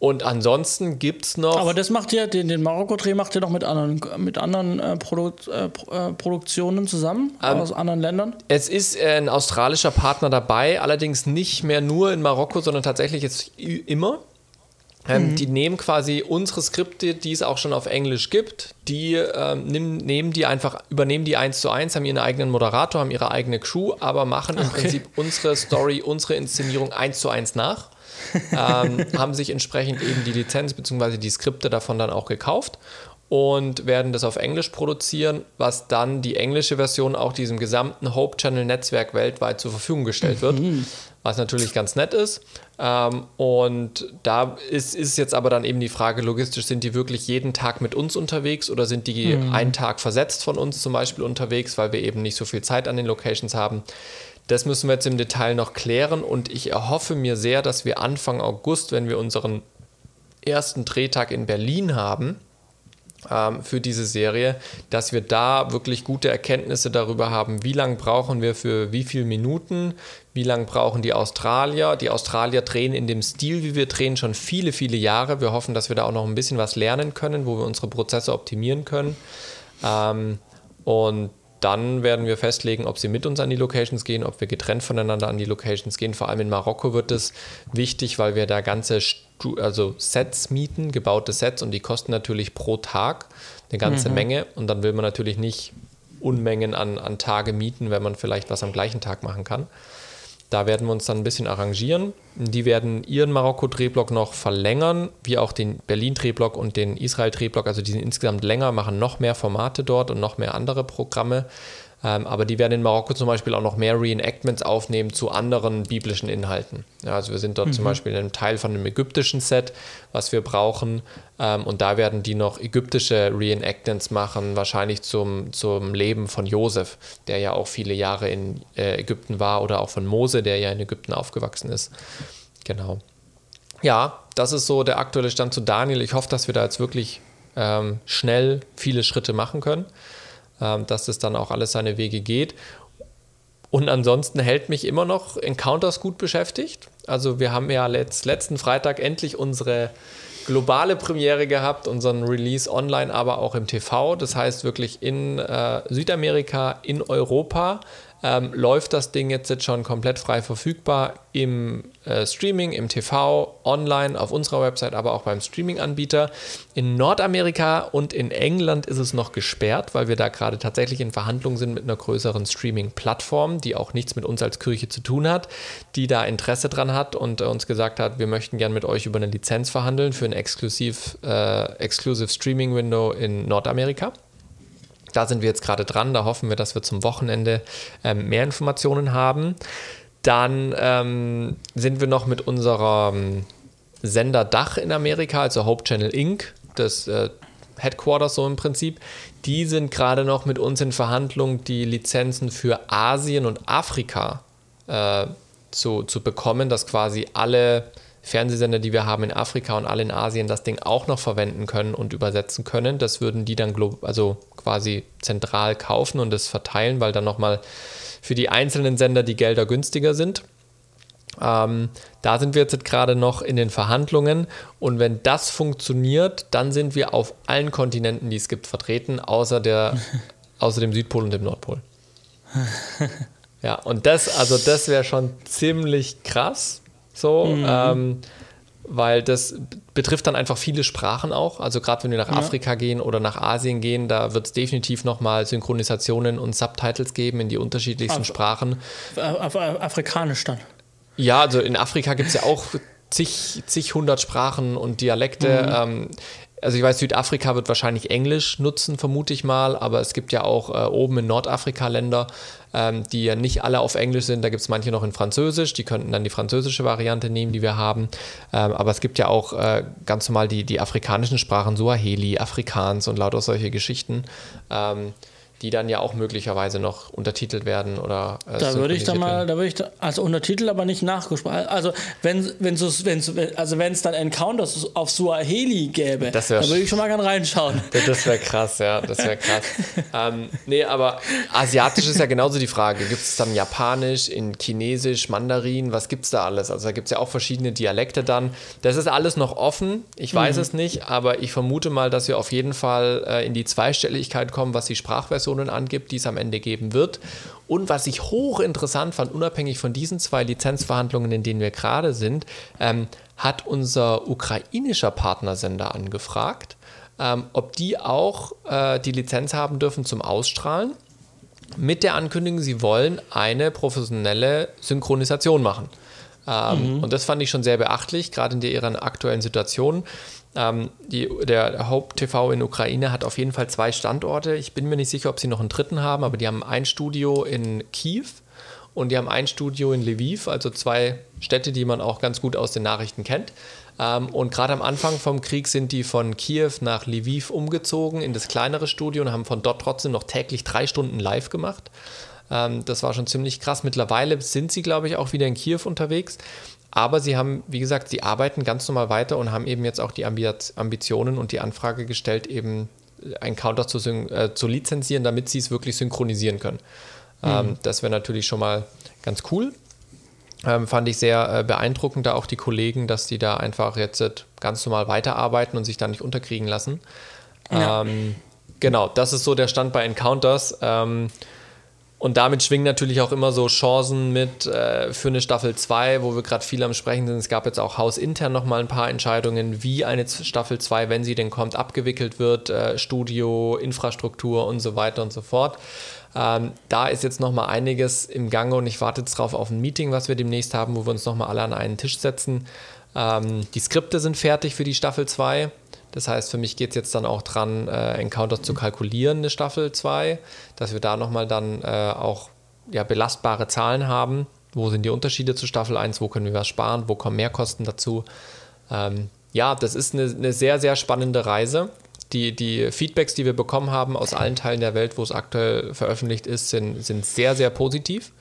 [SPEAKER 2] Und ansonsten gibt es noch.
[SPEAKER 1] Aber das macht ja, den, den Marokko-Dreh macht ihr doch mit anderen, mit anderen äh, Produ äh, äh, Produktionen zusammen ähm, aus anderen Ländern?
[SPEAKER 2] Es ist ein australischer Partner dabei, allerdings nicht mehr nur in Marokko, sondern tatsächlich jetzt immer. Ähm, mhm. Die nehmen quasi unsere Skripte, die es auch schon auf Englisch gibt, die ähm, nehmen, nehmen die einfach, übernehmen die eins zu eins, haben ihren eigenen Moderator, haben ihre eigene Crew, aber machen im okay. Prinzip unsere Story, unsere Inszenierung eins zu eins nach ähm, [LAUGHS] haben sich entsprechend eben die Lizenz bzw. die Skripte davon dann auch gekauft und werden das auf Englisch produzieren, was dann die englische Version auch diesem gesamten Hope Channel Netzwerk weltweit zur Verfügung gestellt wird, mhm. was natürlich ganz nett ist. Ähm, und da ist, ist jetzt aber dann eben die Frage, logistisch, sind die wirklich jeden Tag mit uns unterwegs oder sind die mhm. einen Tag versetzt von uns zum Beispiel unterwegs, weil wir eben nicht so viel Zeit an den Locations haben. Das müssen wir jetzt im Detail noch klären und ich erhoffe mir sehr, dass wir Anfang August, wenn wir unseren ersten Drehtag in Berlin haben, ähm, für diese Serie, dass wir da wirklich gute Erkenntnisse darüber haben, wie lange brauchen wir für wie viele Minuten, wie lange brauchen die Australier. Die Australier drehen in dem Stil, wie wir drehen, schon viele, viele Jahre. Wir hoffen, dass wir da auch noch ein bisschen was lernen können, wo wir unsere Prozesse optimieren können. Ähm, und dann werden wir festlegen, ob sie mit uns an die Locations gehen, ob wir getrennt voneinander an die Locations gehen. Vor allem in Marokko wird es wichtig, weil wir da ganze Stu also Sets mieten, gebaute Sets und die kosten natürlich pro Tag eine ganze mhm. Menge. Und dann will man natürlich nicht Unmengen an, an Tage mieten, wenn man vielleicht was am gleichen Tag machen kann. Da werden wir uns dann ein bisschen arrangieren. Die werden ihren Marokko-Drehblock noch verlängern, wie auch den Berlin-Drehblock und den Israel-Drehblock. Also die sind insgesamt länger, machen noch mehr Formate dort und noch mehr andere Programme. Ähm, aber die werden in Marokko zum Beispiel auch noch mehr Reenactments aufnehmen zu anderen biblischen Inhalten. Ja, also wir sind dort mhm. zum Beispiel in einem Teil von einem ägyptischen Set, was wir brauchen. Ähm, und da werden die noch ägyptische Reenactments machen, wahrscheinlich zum, zum Leben von Josef, der ja auch viele Jahre in äh, Ägypten war, oder auch von Mose, der ja in Ägypten aufgewachsen ist. Genau. Ja, das ist so der aktuelle Stand zu Daniel. Ich hoffe, dass wir da jetzt wirklich ähm, schnell viele Schritte machen können. Ähm, dass das dann auch alles seine Wege geht. Und ansonsten hält mich immer noch Encounters gut beschäftigt. Also wir haben ja letzt, letzten Freitag endlich unsere globale Premiere gehabt, unseren Release online, aber auch im TV. Das heißt wirklich in äh, Südamerika, in Europa ähm, läuft das Ding jetzt, jetzt schon komplett frei verfügbar im äh, Streaming, im TV, online, auf unserer Website, aber auch beim Streaming-Anbieter. In Nordamerika und in England ist es noch gesperrt, weil wir da gerade tatsächlich in Verhandlungen sind mit einer größeren Streaming-Plattform, die auch nichts mit uns als Kirche zu tun hat, die da Interesse dran hat und äh, uns gesagt hat, wir möchten gern mit euch über eine Lizenz verhandeln für ein exklusiv, äh, Exclusive Streaming Window in Nordamerika. Da sind wir jetzt gerade dran. Da hoffen wir, dass wir zum Wochenende ähm, mehr Informationen haben. Dann ähm, sind wir noch mit unserem Sender Dach in Amerika, also Hope Channel Inc., das äh, Headquarters so im Prinzip. Die sind gerade noch mit uns in Verhandlungen, die Lizenzen für Asien und Afrika äh, zu, zu bekommen, dass quasi alle Fernsehsender, die wir haben in Afrika und alle in Asien, das Ding auch noch verwenden können und übersetzen können. Das würden die dann also quasi zentral kaufen und das verteilen, weil dann nochmal für die einzelnen Sender die Gelder günstiger sind. Ähm, da sind wir jetzt gerade noch in den Verhandlungen und wenn das funktioniert, dann sind wir auf allen Kontinenten, die es gibt, vertreten, außer, der, [LAUGHS] außer dem Südpol und dem Nordpol. Ja, und das, also das wäre schon ziemlich krass, so, mhm. ähm, weil das betrifft dann einfach viele Sprachen auch. Also gerade wenn wir nach ja. Afrika gehen oder nach Asien gehen, da wird es definitiv nochmal Synchronisationen und Subtitles geben in die unterschiedlichsten Af Sprachen.
[SPEAKER 1] Af Af Afrikanisch dann.
[SPEAKER 2] Ja, also in Afrika gibt es ja auch zig, zig hundert Sprachen und Dialekte. Mhm. Ähm, also ich weiß, Südafrika wird wahrscheinlich Englisch nutzen, vermute ich mal, aber es gibt ja auch äh, oben in Nordafrika Länder, ähm, die ja nicht alle auf Englisch sind. Da gibt es manche noch in Französisch, die könnten dann die französische Variante nehmen, die wir haben. Ähm, aber es gibt ja auch äh, ganz normal die, die afrikanischen Sprachen, Suaheli, Afrikaans und lauter solche Geschichten. Ähm, die dann ja auch möglicherweise noch untertitelt werden oder
[SPEAKER 1] äh, da würde ich dann mal da würde ich da, also untertitelt aber nicht nachgesprochen. Also wenn wenn es wenn also wenn es dann Encounters auf Suaheli gäbe da würde ich schon mal gerne reinschauen. [LAUGHS]
[SPEAKER 2] Das wäre krass ja das wäre krass. [LAUGHS] Ähm, nee aber asiatisch ist ja genauso die Frage. Gibt es dann Japanisch in Chinesisch Mandarin? Was gibt es da alles? Also da gibt es ja auch verschiedene Dialekte dann. Das ist alles noch offen. Ich weiß mhm. es nicht aber ich vermute mal dass wir auf jeden Fall äh, in die Zweistelligkeit kommen was die Sprachversion Informationen angibt, die es am Ende geben wird. Und was ich hochinteressant fand, unabhängig von diesen zwei Lizenzverhandlungen, in denen wir gerade sind, ähm, hat unser ukrainischer Partnersender angefragt, ähm, ob die auch äh, die Lizenz haben dürfen zum Ausstrahlen. Mit der Ankündigung, sie wollen eine professionelle Synchronisation machen. Ähm, mhm. Und das fand ich schon sehr beachtlich, gerade in der ihren aktuellen Situation. Ähm, die, der Haupt-TV in Ukraine hat auf jeden Fall zwei Standorte. Ich bin mir nicht sicher, ob sie noch einen dritten haben, aber die haben ein Studio in Kiew und die haben ein Studio in Lviv, also zwei Städte, die man auch ganz gut aus den Nachrichten kennt. Ähm, und gerade am Anfang vom Krieg sind die von Kiew nach Lviv umgezogen in das kleinere Studio und haben von dort trotzdem noch täglich drei Stunden live gemacht. Ähm, das war schon ziemlich krass. Mittlerweile sind sie, glaube ich, auch wieder in Kiew unterwegs. Aber sie haben, wie gesagt, sie arbeiten ganz normal weiter und haben eben jetzt auch die Ambitionen und die Anfrage gestellt, eben ein Counter zu, äh, zu lizenzieren, damit sie es wirklich synchronisieren können. Mhm. Ähm, das wäre natürlich schon mal ganz cool. Ähm, fand ich sehr äh, beeindruckend, da auch die Kollegen, dass die da einfach jetzt äh, ganz normal weiterarbeiten und sich da nicht unterkriegen lassen. Ja. Ähm, genau, das ist so der Stand bei Encounters. Und damit schwingen natürlich auch immer so Chancen mit äh, für eine Staffel 2, wo wir gerade viel am Sprechen sind. Es gab jetzt auch hausintern nochmal ein paar Entscheidungen, wie eine Staffel 2, wenn sie denn kommt, abgewickelt wird, äh, Studio, Infrastruktur und so weiter und so fort. Ähm, da ist jetzt nochmal einiges im Gange und ich warte jetzt drauf auf ein Meeting, was wir demnächst haben, wo wir uns nochmal alle an einen Tisch setzen. Ähm, die Skripte sind fertig für die Staffel 2. Das heißt, für mich geht es jetzt dann auch dran, äh, Encounters zu kalkulieren, eine Staffel 2, dass wir da nochmal dann äh, auch ja, belastbare Zahlen haben. Wo sind die Unterschiede zu Staffel 1? Wo können wir was sparen? Wo kommen Mehrkosten dazu? Ähm, ja, das ist eine, eine, sehr, sehr spannende Reise. Die, die Feedbacks, die wir bekommen haben aus allen Teilen der Welt, wo es aktuell veröffentlicht ist, sind, sind sehr, sehr positiv.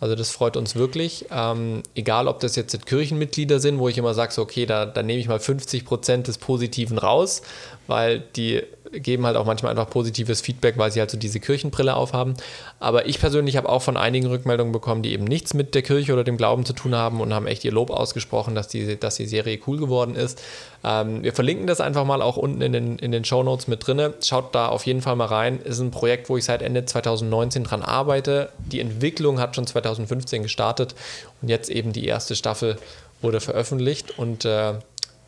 [SPEAKER 2] Also das freut uns wirklich. Ähm, egal, ob das jetzt Kirchenmitglieder sind, wo ich immer sage, so, okay, da, da nehme ich mal 50 Prozent des Positiven raus, weil die geben halt auch manchmal einfach positives Feedback, weil sie halt so diese Kirchenbrille aufhaben. Aber ich persönlich habe auch von einigen Rückmeldungen bekommen, die eben nichts mit der Kirche oder dem Glauben zu tun haben und haben echt ihr Lob ausgesprochen, dass die, dass die Serie cool geworden ist. Ähm, wir verlinken das einfach mal auch unten in den, in den Show Notes mit drin. Schaut da auf jeden Fall mal rein. Ist ein Projekt, wo ich seit Ende 2019 dran arbeite. Die Entwicklung hat schon 2015 gestartet und jetzt eben die erste Staffel wurde veröffentlicht und äh,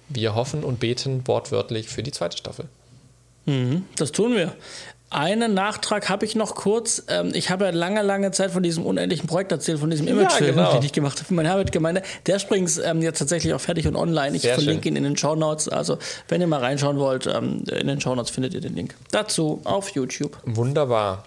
[SPEAKER 2] wir hoffen und beten wortwörtlich für die zweite Staffel.
[SPEAKER 1] Mhm, das tun wir. Einen Nachtrag habe ich noch kurz. Ähm, ich habe ja lange, lange Zeit von diesem unendlichen Projekt erzählt, von diesem Imagefilm, ja, genau. den ich gemacht habe für meine Arbeitgemeinde. Der ist übrigens ähm, jetzt tatsächlich auch fertig und online. Ich Sehr verlinke schön. ihn in den Show Notes. Also, wenn ihr mal reinschauen wollt, ähm, in den Show Notes findet ihr den Link. Dazu auf YouTube.
[SPEAKER 2] Wunderbar.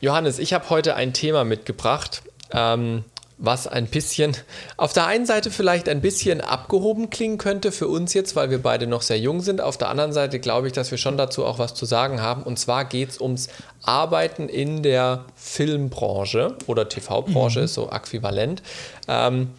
[SPEAKER 2] Johannes, ich habe heute ein Thema mitgebracht. Ähm, was ein bisschen auf der einen Seite vielleicht ein bisschen abgehoben klingen könnte für uns jetzt, weil wir beide noch sehr jung sind. Auf der anderen Seite glaube ich, dass wir schon dazu auch was zu sagen haben. Und zwar geht es ums Arbeiten in der Filmbranche oder TV-Branche, mhm. ist so äquivalent. Ähm,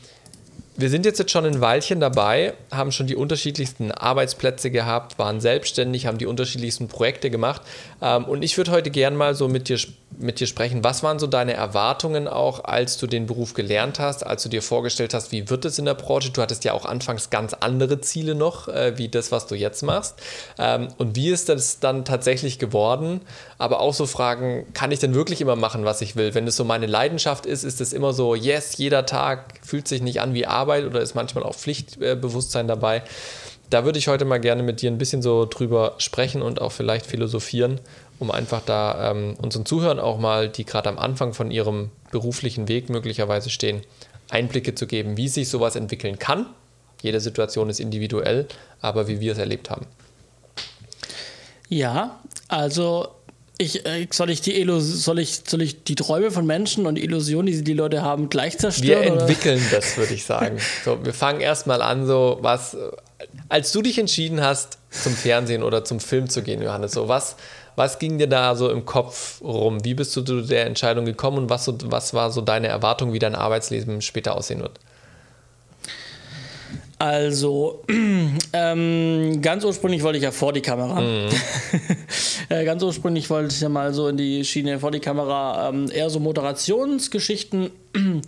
[SPEAKER 2] wir sind jetzt, jetzt schon ein Weilchen dabei, haben schon die unterschiedlichsten Arbeitsplätze gehabt, waren selbstständig, haben die unterschiedlichsten Projekte gemacht. Ähm, und ich würde heute gern mal so mit dir, mit dir sprechen. Was waren so deine Erwartungen auch, als du den Beruf gelernt hast, als du dir vorgestellt hast, wie wird es in der Branche? Du hattest ja auch anfangs ganz andere Ziele noch, äh, wie das, was du jetzt machst. Ähm, und wie ist das dann tatsächlich geworden? Aber auch so Fragen, kann ich denn wirklich immer machen, was ich will? Wenn es so meine Leidenschaft ist, ist es immer so, yes, jeder Tag fühlt sich nicht an wie Arbeit Arbeit oder ist manchmal auch Pflichtbewusstsein dabei. Da würde ich heute mal gerne mit dir ein bisschen so drüber sprechen und auch vielleicht philosophieren, um einfach da ähm, unseren Zuhörern auch mal, die gerade am Anfang von ihrem beruflichen Weg möglicherweise stehen, Einblicke zu geben, wie sich sowas entwickeln kann. Jede Situation ist individuell, aber wie wir es erlebt haben.
[SPEAKER 1] Ja, also ich, äh, soll, ich die soll, ich, soll ich die Träume von Menschen und die Illusionen, die die Leute haben, gleich zerstören?
[SPEAKER 2] Wir entwickeln oder? das, würde ich sagen. [LAUGHS] So, wir fangen erstmal an, so was, als du dich entschieden hast, zum Fernsehen oder zum Film zu gehen, Johannes, so was, was ging dir da so im Kopf rum? Wie bist du zu der Entscheidung gekommen und was, was war so deine Erwartung, wie dein Arbeitsleben später aussehen wird?
[SPEAKER 1] Also, [CLEARS THROAT] ähm, ganz ursprünglich wollte ich ja vor die Kamera. Mhm. [LAUGHS] äh, ganz ursprünglich wollte ich ja mal so in die Schiene vor die Kamera, ähm, eher so Moderationsgeschichten. [CLEARS THROAT]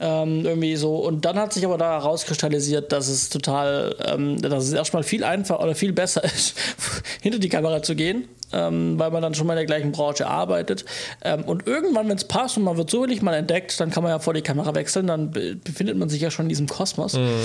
[SPEAKER 1] ähm, irgendwie so. Und dann hat sich aber da herauskristallisiert, dass es total, ähm, dass es erstmal viel einfacher oder viel besser [LAUGHS] ist, hinter die Kamera zu gehen ähm, weil man dann schon mal in der gleichen Branche arbeitet. Ähm, und irgendwann, wenn es passt und man wird so wenig mal entdeckt, dann kann man ja vor die Kamera wechseln, dann befindet man sich ja schon in diesem Kosmos. Mhm.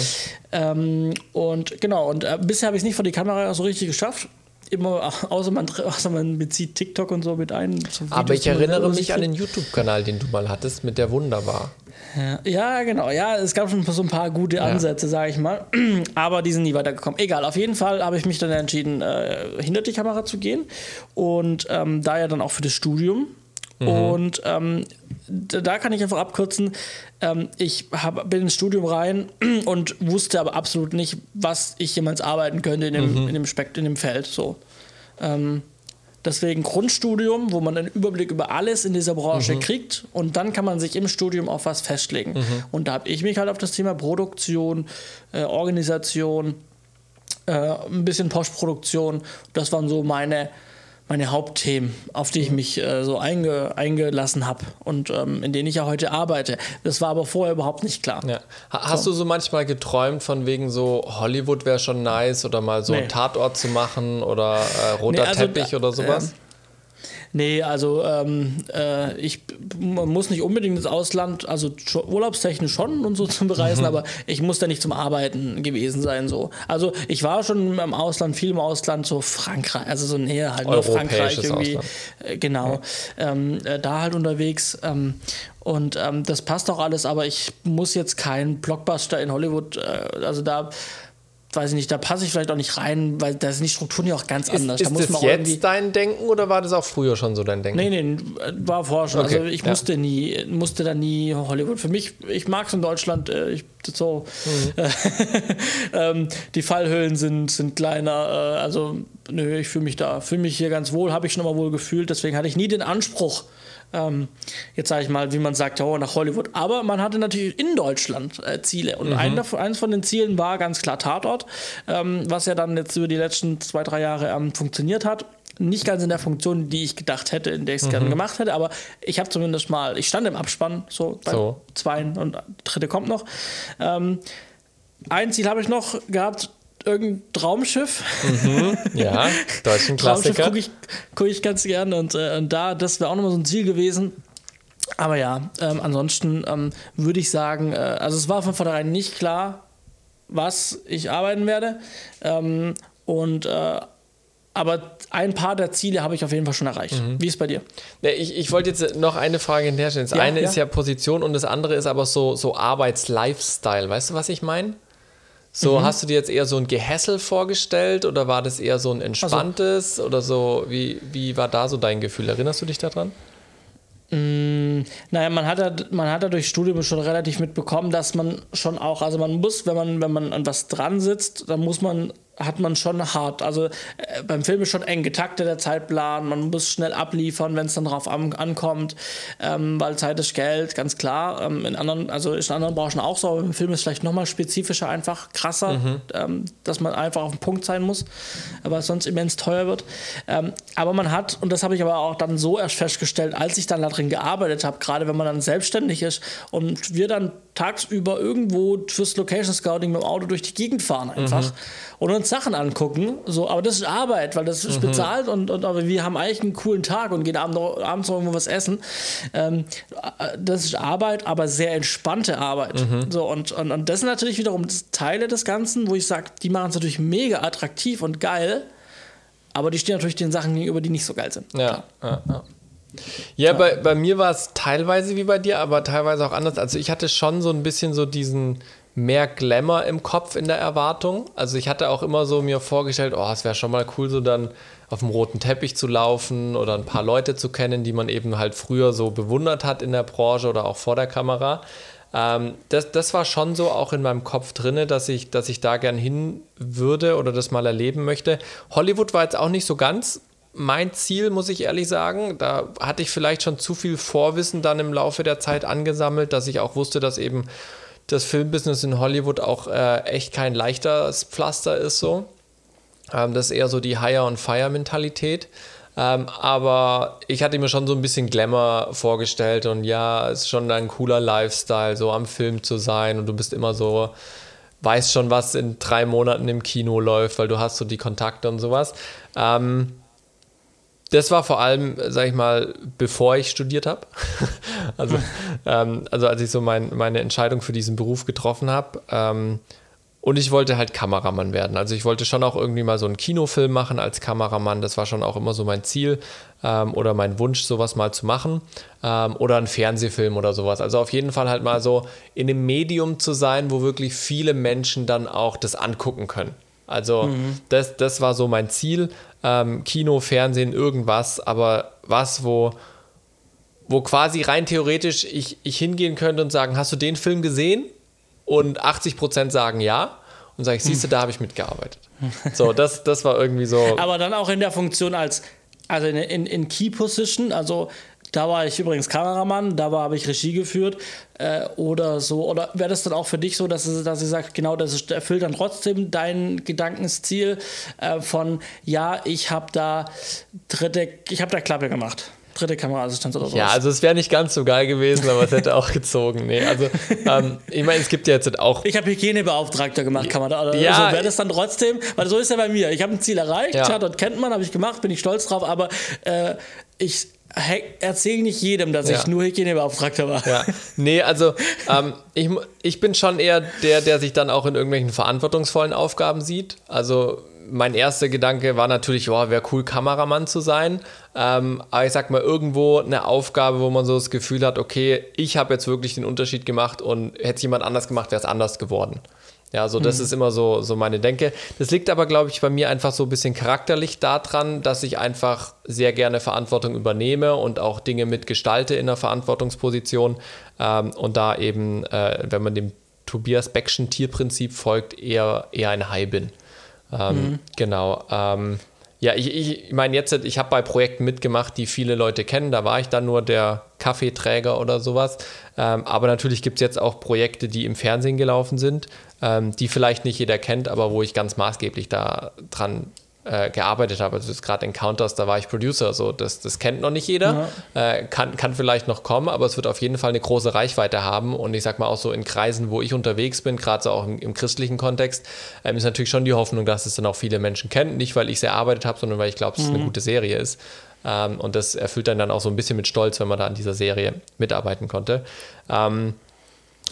[SPEAKER 1] Ähm, und genau, und äh, bisher habe ich es nicht vor die Kamera so richtig geschafft immer, [LAUGHS] außer man, außer man bezieht TikTok und so mit ein.
[SPEAKER 2] So Aber ich erinnere mich an den YouTube-Kanal, den du mal hattest, mit der Wunderbar.
[SPEAKER 1] Ja, ja, genau. Ja, es gab schon so ein paar gute Ansätze, ja. sage ich mal. [CLEARS THROAT] Aber die sind nie weitergekommen. Egal, auf jeden Fall habe ich mich dann entschieden, äh, hinter die Kamera zu gehen. Und ähm, da ja dann auch für das Studium. Mhm. Und ähm, da kann ich einfach abkürzen. Ähm, ich hab, bin ins Studium rein [CLEARS THROAT] und wusste aber absolut nicht, was ich jemals arbeiten könnte in dem, mhm. in dem, Spekt in dem Feld. So. Ähm, deswegen Grundstudium, wo man einen Überblick über alles in dieser Branche mhm. kriegt und dann kann man sich im Studium auf was festlegen. Mhm. Und da habe ich mich halt auf das Thema Produktion, äh, Organisation, äh, ein bisschen Postproduktion, das waren so meine meine Hauptthemen, auf die ich mich äh, so einge, eingelassen habe und ähm, in denen ich ja heute arbeite. Das war aber vorher überhaupt nicht klar.
[SPEAKER 2] Ja. Hast so. du so manchmal geträumt von wegen so Hollywood wäre schon nice oder mal so nee. einen Tatort zu machen oder äh, roter nee, also, Teppich oder sowas?
[SPEAKER 1] Äh, Nee, also ähm, äh, ich man muss nicht unbedingt ins Ausland, also urlaubstechnisch schon und so zum Bereisen, mhm. aber ich muss da nicht zum Arbeiten gewesen sein. So. Also ich war schon im Ausland, viel im Ausland, so Frankreich, also so näher halt nur Frankreich irgendwie. Äh, genau. Ja. Ähm, äh, da halt unterwegs. Ähm, und ähm, das passt auch alles, aber ich muss jetzt keinen Blockbuster in Hollywood, äh, also da weiß ich nicht, da passe ich vielleicht auch nicht rein, weil da sind die Strukturen ja auch ganz anders.
[SPEAKER 2] Ist, da ist das jetzt dein Denken oder war das auch früher schon so dein Denken?
[SPEAKER 1] Nee, nee, war vorher schon. Okay, also ich ja. musste nie, musste da nie Hollywood. Für mich, ich mag es in Deutschland, äh, ich, so, mhm. [LAUGHS] ähm, die Fallhöhlen sind, sind kleiner, äh, also nö, ich fühle mich da, fühle mich hier ganz wohl, habe ich schon mal wohl gefühlt, deswegen hatte ich nie den Anspruch, ähm, jetzt sage ich mal, wie man sagt, oh, nach Hollywood. Aber man hatte natürlich in Deutschland äh, Ziele. Und mhm. ein davon, eines von den Zielen war ganz klar Tatort, ähm, was ja dann jetzt über die letzten zwei, drei Jahre ähm, funktioniert hat. Nicht ganz in der Funktion, die ich gedacht hätte, in der ich es mhm. gerne gemacht hätte, aber ich habe zumindest mal, ich stand im Abspann, so bei so. zwei und dritte kommt noch. Ähm, ein Ziel habe ich noch gehabt, irgendein Traumschiff.
[SPEAKER 2] Mhm, ja, [LAUGHS] deutschen Klassiker.
[SPEAKER 1] Gucke ich, guck ich ganz gern und, äh, und da, das wäre auch nochmal so ein Ziel gewesen. Aber ja, ähm, ansonsten ähm, würde ich sagen, äh, also es war von vornherein nicht klar, was ich arbeiten werde. Ähm, und äh, aber ein paar der Ziele habe ich auf jeden Fall schon erreicht. Mhm. Wie ist es bei dir?
[SPEAKER 2] Ja, ich, ich wollte jetzt noch eine Frage hinterstellen. Das ja, eine ja. ist ja Position und das andere ist aber so, so Arbeits-Lifestyle. Weißt du, was ich meine? So, mhm. hast du dir jetzt eher so ein Gehässel vorgestellt oder war das eher so ein entspanntes also, oder so? Wie, wie war da so dein Gefühl? Erinnerst du dich daran?
[SPEAKER 1] Mm, naja, man hat, ja, man hat ja durch Studium schon relativ mitbekommen, dass man schon auch, also man muss, wenn man, wenn man an was dran sitzt, dann muss man hat man schon hart. Also äh, beim Film ist schon eng getaktet der Zeitplan. Man muss schnell abliefern, wenn es dann darauf an, ankommt, ähm, weil Zeit ist Geld, ganz klar. Ähm, in anderen, also ist in anderen Branchen auch so, aber im Film ist vielleicht nochmal spezifischer, einfach krasser, mhm. ähm, dass man einfach auf den Punkt sein muss, weil es sonst immens teuer wird. Ähm, aber man hat, und das habe ich aber auch dann so erst festgestellt, als ich dann da drin gearbeitet habe, gerade wenn man dann selbstständig ist und wir dann tagsüber irgendwo fürs Location Scouting mit dem Auto durch die Gegend fahren einfach mhm. Und uns Sachen angucken. So, aber das ist Arbeit, weil das ist mhm. bezahlt und, und aber wir haben eigentlich einen coolen Tag und gehen abends noch, abends noch irgendwo was essen. Ähm, das ist Arbeit, aber sehr entspannte Arbeit. Mhm. So, und, und, und das sind natürlich wiederum Teile des Ganzen, wo ich sage, die machen es natürlich mega attraktiv und geil. Aber die stehen natürlich den Sachen gegenüber, die nicht so geil sind.
[SPEAKER 2] Ja, ja, ja. Ja, Bei, bei mir war es teilweise wie bei dir, aber teilweise auch anders. Also ich hatte schon so ein bisschen so diesen mehr Glamour im Kopf in der Erwartung. Also ich hatte auch immer so mir vorgestellt, oh, es wäre schon mal cool, so dann auf dem roten Teppich zu laufen oder ein paar Leute zu kennen, die man eben halt früher so bewundert hat in der Branche oder auch vor der Kamera. Ähm, das, das war schon so auch in meinem Kopf drin, dass ich, dass ich da gern hin würde oder das mal erleben möchte. Hollywood war jetzt auch nicht so ganz mein Ziel, muss ich ehrlich sagen. Da hatte ich vielleicht schon zu viel Vorwissen dann im Laufe der Zeit angesammelt, dass ich auch wusste, dass eben das Filmbusiness in Hollywood auch äh, echt kein leichtes Pflaster ist so. Ähm, das ist eher so die Hire-on-Fire-Mentalität. Ähm, aber ich hatte mir schon so ein bisschen Glamour vorgestellt und ja, es ist schon ein cooler Lifestyle, so am Film zu sein und du bist immer so, weißt schon, was in drei Monaten im Kino läuft, weil du hast so die Kontakte und sowas. Ähm, das war vor allem, sag ich mal, bevor ich studiert habe. [LAUGHS] also, ähm, also als ich so mein, meine Entscheidung für diesen Beruf getroffen habe. Ähm, und ich wollte halt Kameramann werden. Also ich wollte schon auch irgendwie mal so einen Kinofilm machen als Kameramann. Das war schon auch immer so mein Ziel ähm, oder mein Wunsch, sowas mal zu machen. Ähm, oder einen Fernsehfilm oder sowas. Also auf jeden Fall halt mal so in einem Medium zu sein, wo wirklich viele Menschen dann auch das angucken können. Also mhm. das, das war so mein Ziel ähm, Kino, Fernsehen, irgendwas, aber was, wo, wo quasi rein theoretisch ich, ich hingehen könnte und sagen, hast du den Film gesehen? Und 80% sagen ja. Und sage ich, siehst du, da habe ich mitgearbeitet. So, das, das war irgendwie so. [LAUGHS]
[SPEAKER 1] Aber dann auch in der Funktion als, also in, in, in Key Position, also da war ich übrigens Kameramann, da habe ich Regie geführt äh, oder so. Oder wäre das dann auch für dich so, dass, es, dass sie sagt, genau, das erfüllt dann trotzdem dein Gedankensziel äh, von, ja, ich habe da dritte, ich habe da Klappe gemacht dritte Kameraassistenz oder so.
[SPEAKER 2] Ja, also es wäre nicht ganz so geil gewesen, aber es hätte auch gezogen. Nee, also ähm, ich meine, es gibt ja jetzt auch.
[SPEAKER 1] Ich habe Hygienebeauftragter gemacht, kann man da. Also ja, wäre das dann trotzdem, weil so ist ja bei mir. Ich habe ein Ziel erreicht, ja. dort kennt man, habe ich gemacht, bin ich stolz drauf, aber äh, ich erzähle nicht jedem, dass ja. ich nur Hygienebeauftragter war.
[SPEAKER 2] Ja. Nee, also ähm, ich, ich bin schon eher der, der sich dann auch in irgendwelchen verantwortungsvollen Aufgaben sieht. Also mein erster Gedanke war natürlich, oh, wäre cool, Kameramann zu sein. Ähm, aber ich sag mal, irgendwo eine Aufgabe, wo man so das Gefühl hat, okay, ich habe jetzt wirklich den Unterschied gemacht und hätte es jemand anders gemacht, wäre es anders geworden. Ja, so das mhm. ist immer so, so meine Denke. Das liegt aber, glaube ich, bei mir einfach so ein bisschen charakterlich daran, dass ich einfach sehr gerne Verantwortung übernehme und auch Dinge mitgestalte in einer Verantwortungsposition ähm, und da eben, äh, wenn man dem Tobias Beckschen Tierprinzip folgt, eher, eher ein Hai bin. Ähm, mhm. Genau. Ähm, ja, ich, ich meine jetzt, ich habe bei Projekten mitgemacht, die viele Leute kennen. Da war ich dann nur der Kaffeeträger oder sowas. Ähm, aber natürlich gibt es jetzt auch Projekte, die im Fernsehen gelaufen sind, ähm, die vielleicht nicht jeder kennt, aber wo ich ganz maßgeblich da dran äh, gearbeitet habe. Also gerade Encounters, da war ich Producer, so das, das kennt noch nicht jeder, ja. äh, kann, kann vielleicht noch kommen, aber es wird auf jeden Fall eine große Reichweite haben und ich sag mal auch so in Kreisen, wo ich unterwegs bin, gerade so auch im, im christlichen Kontext, ähm, ist natürlich schon die Hoffnung, dass es dann auch viele Menschen kennen, nicht weil ich sehr erarbeitet habe, sondern weil ich glaube, dass es eine mhm. gute Serie ist. Ähm, und das erfüllt dann, dann auch so ein bisschen mit Stolz, wenn man da an dieser Serie mitarbeiten konnte. Ähm,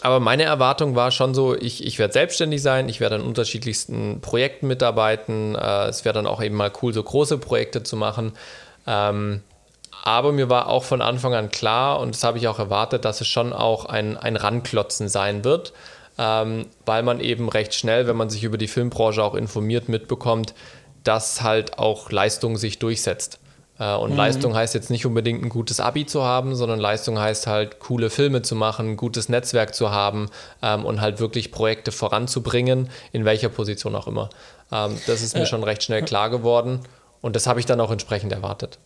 [SPEAKER 2] aber meine Erwartung war schon so, ich, ich werde selbstständig sein, ich werde an unterschiedlichsten Projekten mitarbeiten. Äh, es wäre dann auch eben mal cool, so große Projekte zu machen. Ähm, aber mir war auch von Anfang an klar, und das habe ich auch erwartet, dass es schon auch ein, ein Ranklotzen sein wird, ähm, weil man eben recht schnell, wenn man sich über die Filmbranche auch informiert, mitbekommt, dass halt auch Leistung sich durchsetzt. Äh, und mhm. Leistung heißt jetzt nicht unbedingt ein gutes Abi zu haben, sondern Leistung heißt halt coole Filme zu machen, ein gutes Netzwerk zu haben ähm, und halt wirklich Projekte voranzubringen, in welcher Position auch immer. Ähm, das ist mir äh, schon recht schnell klar geworden und das habe ich dann auch entsprechend erwartet.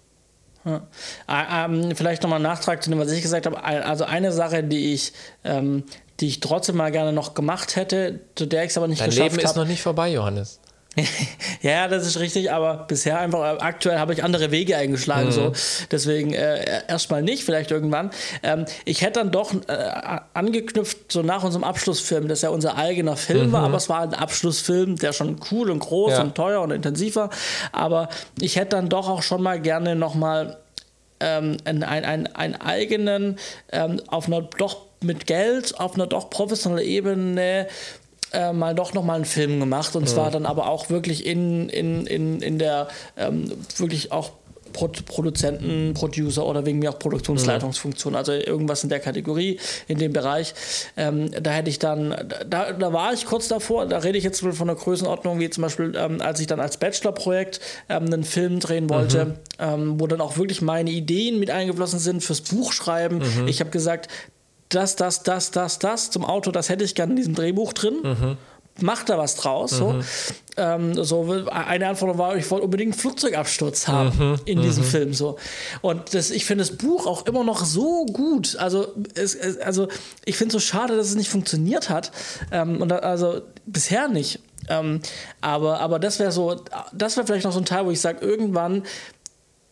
[SPEAKER 1] Ja. Ähm, vielleicht nochmal ein Nachtrag zu dem, was ich gesagt habe. Also eine Sache, die ich, ähm, die ich trotzdem mal gerne noch gemacht hätte, zu der ich es aber nicht
[SPEAKER 2] Dein
[SPEAKER 1] geschafft habe.
[SPEAKER 2] Dein Leben ist noch nicht vorbei, Johannes. [LAUGHS]
[SPEAKER 1] ja, das ist richtig, aber bisher einfach, äh, aktuell habe ich andere Wege eingeschlagen, mhm. so. Deswegen äh, erstmal nicht, vielleicht irgendwann. Ähm, ich hätte dann doch äh, angeknüpft, so nach unserem Abschlussfilm, das ja unser eigener Film mhm. war, aber es war ein Abschlussfilm, der schon cool und groß ja. und teuer und intensiv war. Aber ich hätte dann doch auch schon mal gerne nochmal ähm, einen, einen, einen eigenen, ähm, auf einer doch mit Geld, auf einer doch professionellen Ebene äh, mal doch nochmal einen Film gemacht und mhm. zwar dann aber auch wirklich in, in, in, in der ähm, wirklich auch Pro Produzenten, Producer oder wegen mir auch Produktionsleitungsfunktion, also irgendwas in der Kategorie, in dem Bereich. Ähm, da hätte ich dann, da, da war ich kurz davor, da rede ich jetzt von einer Größenordnung, wie zum Beispiel, ähm, als ich dann als Bachelorprojekt ähm, einen Film drehen wollte, mhm. Ähm, wo dann auch wirklich meine Ideen mit eingeflossen sind fürs Buchschreiben. Mhm. Ich habe gesagt, das, das, das, das, das zum Auto, das hätte ich gerne in diesem Drehbuch drin. Mhm. Macht da was draus. Mhm. So. Ähm, so. Eine Anforderung war, ich wollte unbedingt einen Flugzeugabsturz haben mhm. in diesem mhm. Film. So. Und das, ich finde das Buch auch immer noch so gut. Also, es, es, also ich finde es so schade, dass es nicht funktioniert hat. Ähm, und da, also bisher nicht. Ähm, aber, aber das wäre so, das wäre vielleicht noch so ein Teil, wo ich sage, irgendwann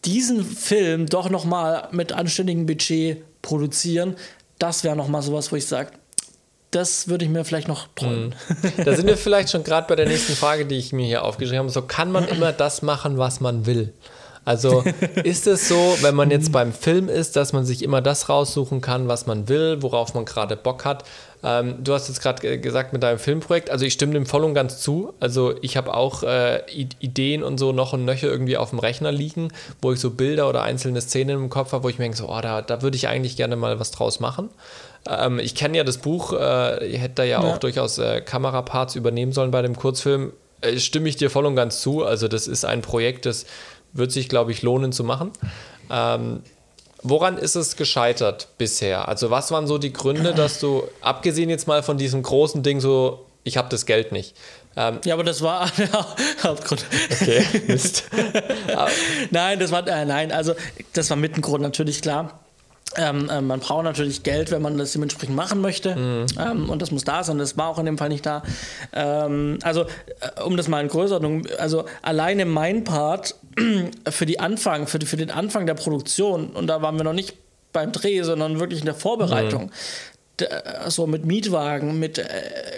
[SPEAKER 1] diesen Film doch noch mal mit anständigem Budget produzieren, das wäre nochmal sowas, wo ich sage, das würde ich mir vielleicht noch träumen.
[SPEAKER 2] Mhm. Da sind wir vielleicht schon gerade bei der nächsten Frage, die ich mir hier aufgeschrieben habe. So kann man [CLEARS THROAT] immer das machen, was man will. Also ist es so, wenn man jetzt beim Film ist, dass man sich immer das raussuchen kann, was man will, worauf man gerade Bock hat? Ähm, du hast jetzt gerade gesagt mit deinem Filmprojekt, also ich stimme dem voll und ganz zu. Also ich habe auch äh, Ideen und so noch und nöcher irgendwie auf dem Rechner liegen, wo ich so Bilder oder einzelne Szenen im Kopf habe, wo ich mir denke, so, oh, da, da würde ich eigentlich gerne mal was draus machen. Ähm, ich kenne ja das Buch, äh, ihr hättet da ja, ja. auch durchaus äh, Kameraparts übernehmen sollen bei dem Kurzfilm. Äh, stimme ich dir voll und ganz zu. Also das ist ein Projekt, das wird sich, glaube ich, lohnen zu machen. Ähm, Woran ist es gescheitert bisher? Also was waren so die Gründe, dass du, abgesehen jetzt mal von diesem großen Ding, so, ich habe das Geld nicht.
[SPEAKER 1] Ähm, ja, aber das war [LAUGHS] der Hauptgrund. Okay, Mist. [LAUGHS] nein, das war, äh, nein, also das war mit ein Grund natürlich klar. Ähm, äh, man braucht natürlich Geld, wenn man das dementsprechend machen möchte. Mhm. Ähm, und das muss da sein. Das war auch in dem Fall nicht da. Ähm, also, äh, um das mal in Größenordnung, also alleine mein Part [CLEARS THROAT] für die Anfang, für, für den Anfang der Produktion, und da waren wir noch nicht beim Dreh, sondern wirklich in der Vorbereitung. Mhm so mit Mietwagen, mit äh,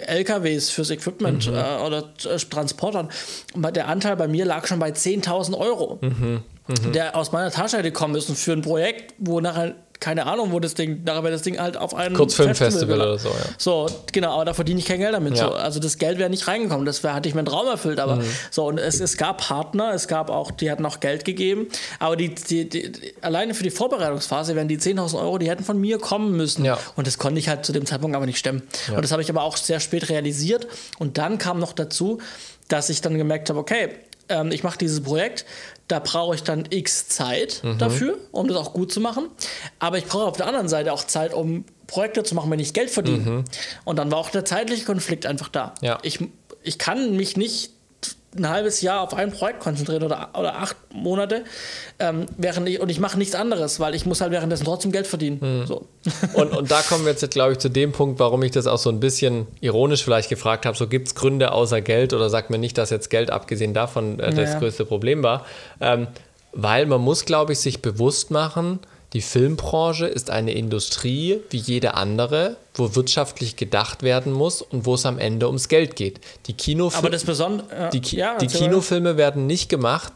[SPEAKER 1] LKWs fürs Equipment mhm. äh, oder äh, Transportern. Der Anteil bei mir lag schon bei 10.000 Euro, mhm. Mhm. der aus meiner Tasche gekommen ist und für ein Projekt, wo nachher keine Ahnung, wo das Ding, da wäre das Ding halt auf einem
[SPEAKER 2] Kurzfilmfestival oder so, ja.
[SPEAKER 1] So, genau, aber da verdiene ich kein Geld damit. Ja. So. Also das Geld wäre nicht reingekommen, das wär, hatte ich mir einen Traum erfüllt, aber mhm. so, und es, es gab Partner, es gab auch, die hatten auch Geld gegeben, aber die, die, die alleine für die Vorbereitungsphase wären die 10.000 Euro, die hätten von mir kommen müssen. Ja. Und das konnte ich halt zu dem Zeitpunkt aber nicht stemmen. Ja. Und das habe ich aber auch sehr spät realisiert. Und dann kam noch dazu, dass ich dann gemerkt habe, okay, ähm, ich mache dieses Projekt, da brauche ich dann x Zeit mhm. dafür, um das auch gut zu machen. Aber ich brauche auf der anderen Seite auch Zeit, um Projekte zu machen, wenn ich Geld verdiene. Mhm. Und dann war auch der zeitliche Konflikt einfach da. Ja. Ich, ich kann mich nicht ein halbes Jahr auf ein Projekt konzentrieren oder, oder acht Monate, ähm, während ich, und ich mache nichts anderes, weil ich muss halt währenddessen trotzdem Geld verdienen. Mhm. So. [LAUGHS]
[SPEAKER 2] Und, und da kommen wir jetzt, glaube ich, zu dem Punkt, warum ich das auch so ein bisschen ironisch vielleicht gefragt habe, so gibt es Gründe außer Geld oder sagt mir nicht, dass jetzt Geld abgesehen davon äh, das größte Problem war. Ähm, weil man muss, glaube ich, sich bewusst machen, die Filmbranche ist eine Industrie wie jede andere, wo wirtschaftlich gedacht werden muss und wo es am Ende ums Geld geht. Die, Kinofil die, Ki ja, die Kinofilme werden nicht gemacht,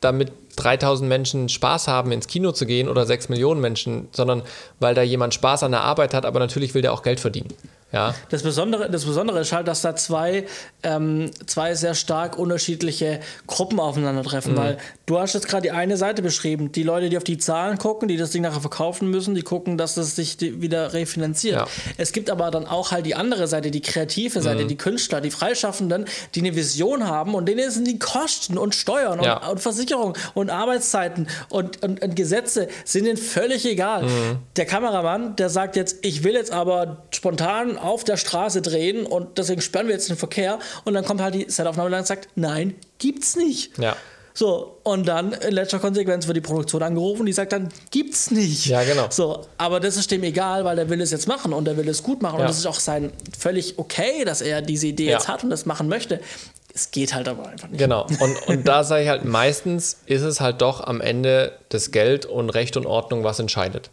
[SPEAKER 2] damit 3000 Menschen Spaß haben, ins Kino zu gehen oder 6 Millionen Menschen, sondern weil da jemand Spaß an der Arbeit hat, aber natürlich will der auch Geld verdienen. Ja.
[SPEAKER 1] Das, Besondere, das Besondere ist halt, dass da zwei, ähm, zwei sehr stark unterschiedliche Gruppen aufeinandertreffen, mhm. weil du hast jetzt gerade die eine Seite beschrieben, die Leute, die auf die Zahlen gucken, die das Ding nachher verkaufen müssen, die gucken, dass es sich wieder refinanziert. Ja. Es gibt aber dann auch halt die andere Seite, die kreative Seite, mhm. die Künstler, die Freischaffenden, die eine Vision haben und denen sind die Kosten und Steuern ja. und, und Versicherung und Arbeitszeiten und, und, und, Gesetze sind ihnen völlig egal. Mhm. Der Kameramann, der sagt jetzt, ich will jetzt aber spontan auf der Straße drehen und deswegen sperren wir jetzt den Verkehr und dann kommt halt die Setaufnahme und sagt, nein, gibt's nicht.
[SPEAKER 2] Ja.
[SPEAKER 1] So, und dann in letzter Konsequenz wird die Produktion angerufen, die sagt dann, gibt's nicht.
[SPEAKER 2] Ja, genau.
[SPEAKER 1] So, aber das ist dem egal, weil der will es jetzt machen und der will es gut machen. Ja. Und es ist auch sein völlig okay, dass er diese Idee ja. jetzt hat und das machen möchte. Es geht halt aber einfach nicht.
[SPEAKER 2] Genau. Und, und da sage ich halt, meistens ist es halt doch am Ende das Geld und Recht und Ordnung, was entscheidet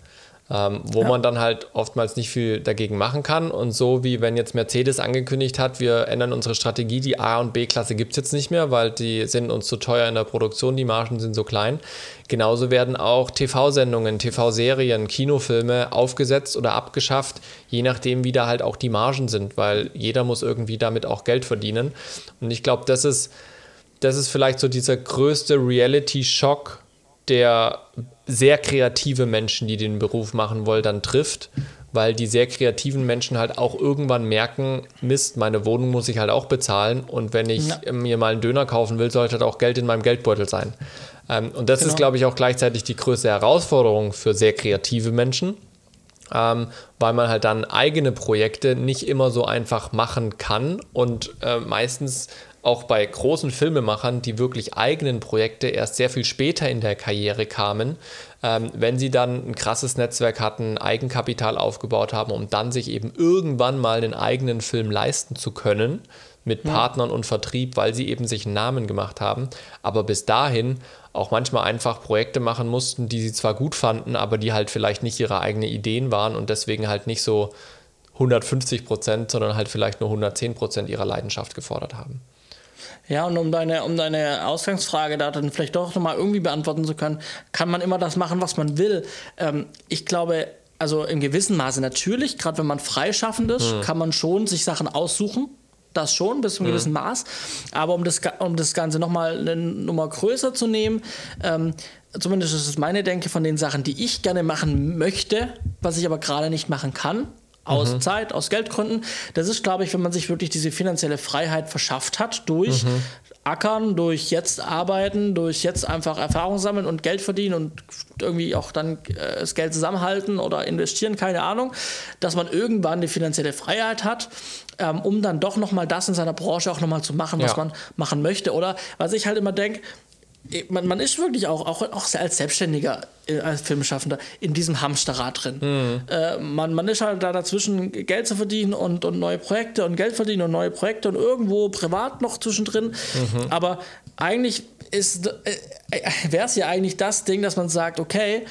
[SPEAKER 2] ähm, wo ja. man dann halt oftmals nicht viel dagegen machen kann. Und so wie wenn jetzt Mercedes angekündigt hat, wir ändern unsere Strategie, die A- und B-Klasse gibt es jetzt nicht mehr, weil die sind uns zu teuer in der Produktion, die Margen sind so klein. Genauso werden auch TV-Sendungen, TV-Serien, Kinofilme aufgesetzt oder abgeschafft, je nachdem, wie da halt auch die Margen sind, weil jeder muss irgendwie damit auch Geld verdienen. Und ich glaube, das ist, das ist vielleicht so dieser größte Reality-Schock, der sehr kreative Menschen, die den Beruf machen wollen, dann trifft, weil die sehr kreativen Menschen halt auch irgendwann merken, Mist, meine Wohnung muss ich halt auch bezahlen und wenn ich ja. mir mal einen Döner kaufen will, sollte halt auch Geld in meinem Geldbeutel sein. Ähm, und das genau. ist, glaube ich, auch gleichzeitig die größte Herausforderung für sehr kreative Menschen, ähm, weil man halt dann eigene Projekte nicht immer so einfach machen kann und äh, meistens auch bei großen Filmemachern, die wirklich eigenen Projekte erst sehr viel später in der Karriere kamen, ähm, wenn sie dann ein krasses Netzwerk hatten, Eigenkapital aufgebaut haben, um dann sich eben irgendwann mal einen eigenen Film leisten zu können mit ja. Partnern und Vertrieb, weil sie eben sich einen Namen gemacht haben, aber bis dahin auch manchmal einfach Projekte machen mussten, die sie zwar gut fanden, aber die halt vielleicht nicht ihre eigenen Ideen waren und deswegen halt nicht so 150 Prozent, sondern halt vielleicht nur 110 Prozent ihrer Leidenschaft gefordert haben.
[SPEAKER 1] Ja, und um deine, um deine Ausgangsfrage da dann vielleicht doch nochmal irgendwie beantworten zu können, kann man immer das machen, was man will. Ähm, ich glaube, also im gewissen Maße natürlich, gerade wenn man freischaffend ist, hm. kann man schon sich Sachen aussuchen. Das schon, bis zu einem hm. gewissen Maß. Aber um das, um das Ganze nochmal eine Nummer größer zu nehmen, ähm, zumindest ist es meine Denke von den Sachen, die ich gerne machen möchte, was ich aber gerade nicht machen kann, aus mhm. Zeit, aus Geldgründen. Das ist, glaube ich, wenn man sich wirklich diese finanzielle Freiheit verschafft hat durch mhm. Ackern, durch jetzt arbeiten, durch jetzt einfach Erfahrung sammeln und Geld verdienen und irgendwie auch dann äh, das Geld zusammenhalten oder investieren, keine Ahnung, dass man irgendwann die finanzielle Freiheit hat, ähm, um dann doch nochmal das in seiner Branche auch nochmal zu machen, was ja. man machen möchte. Oder was ich halt immer denke, man, man ist wirklich auch, auch, auch als Selbstständiger, äh, als Filmschaffender, in diesem Hamsterrad drin. Mhm. Äh, man, man ist halt da dazwischen, Geld zu verdienen und, und neue Projekte und Geld verdienen und neue Projekte und irgendwo privat noch zwischendrin. Mhm. Aber eigentlich ist, äh, äh wäre es ja eigentlich das Ding, dass man sagt, okay,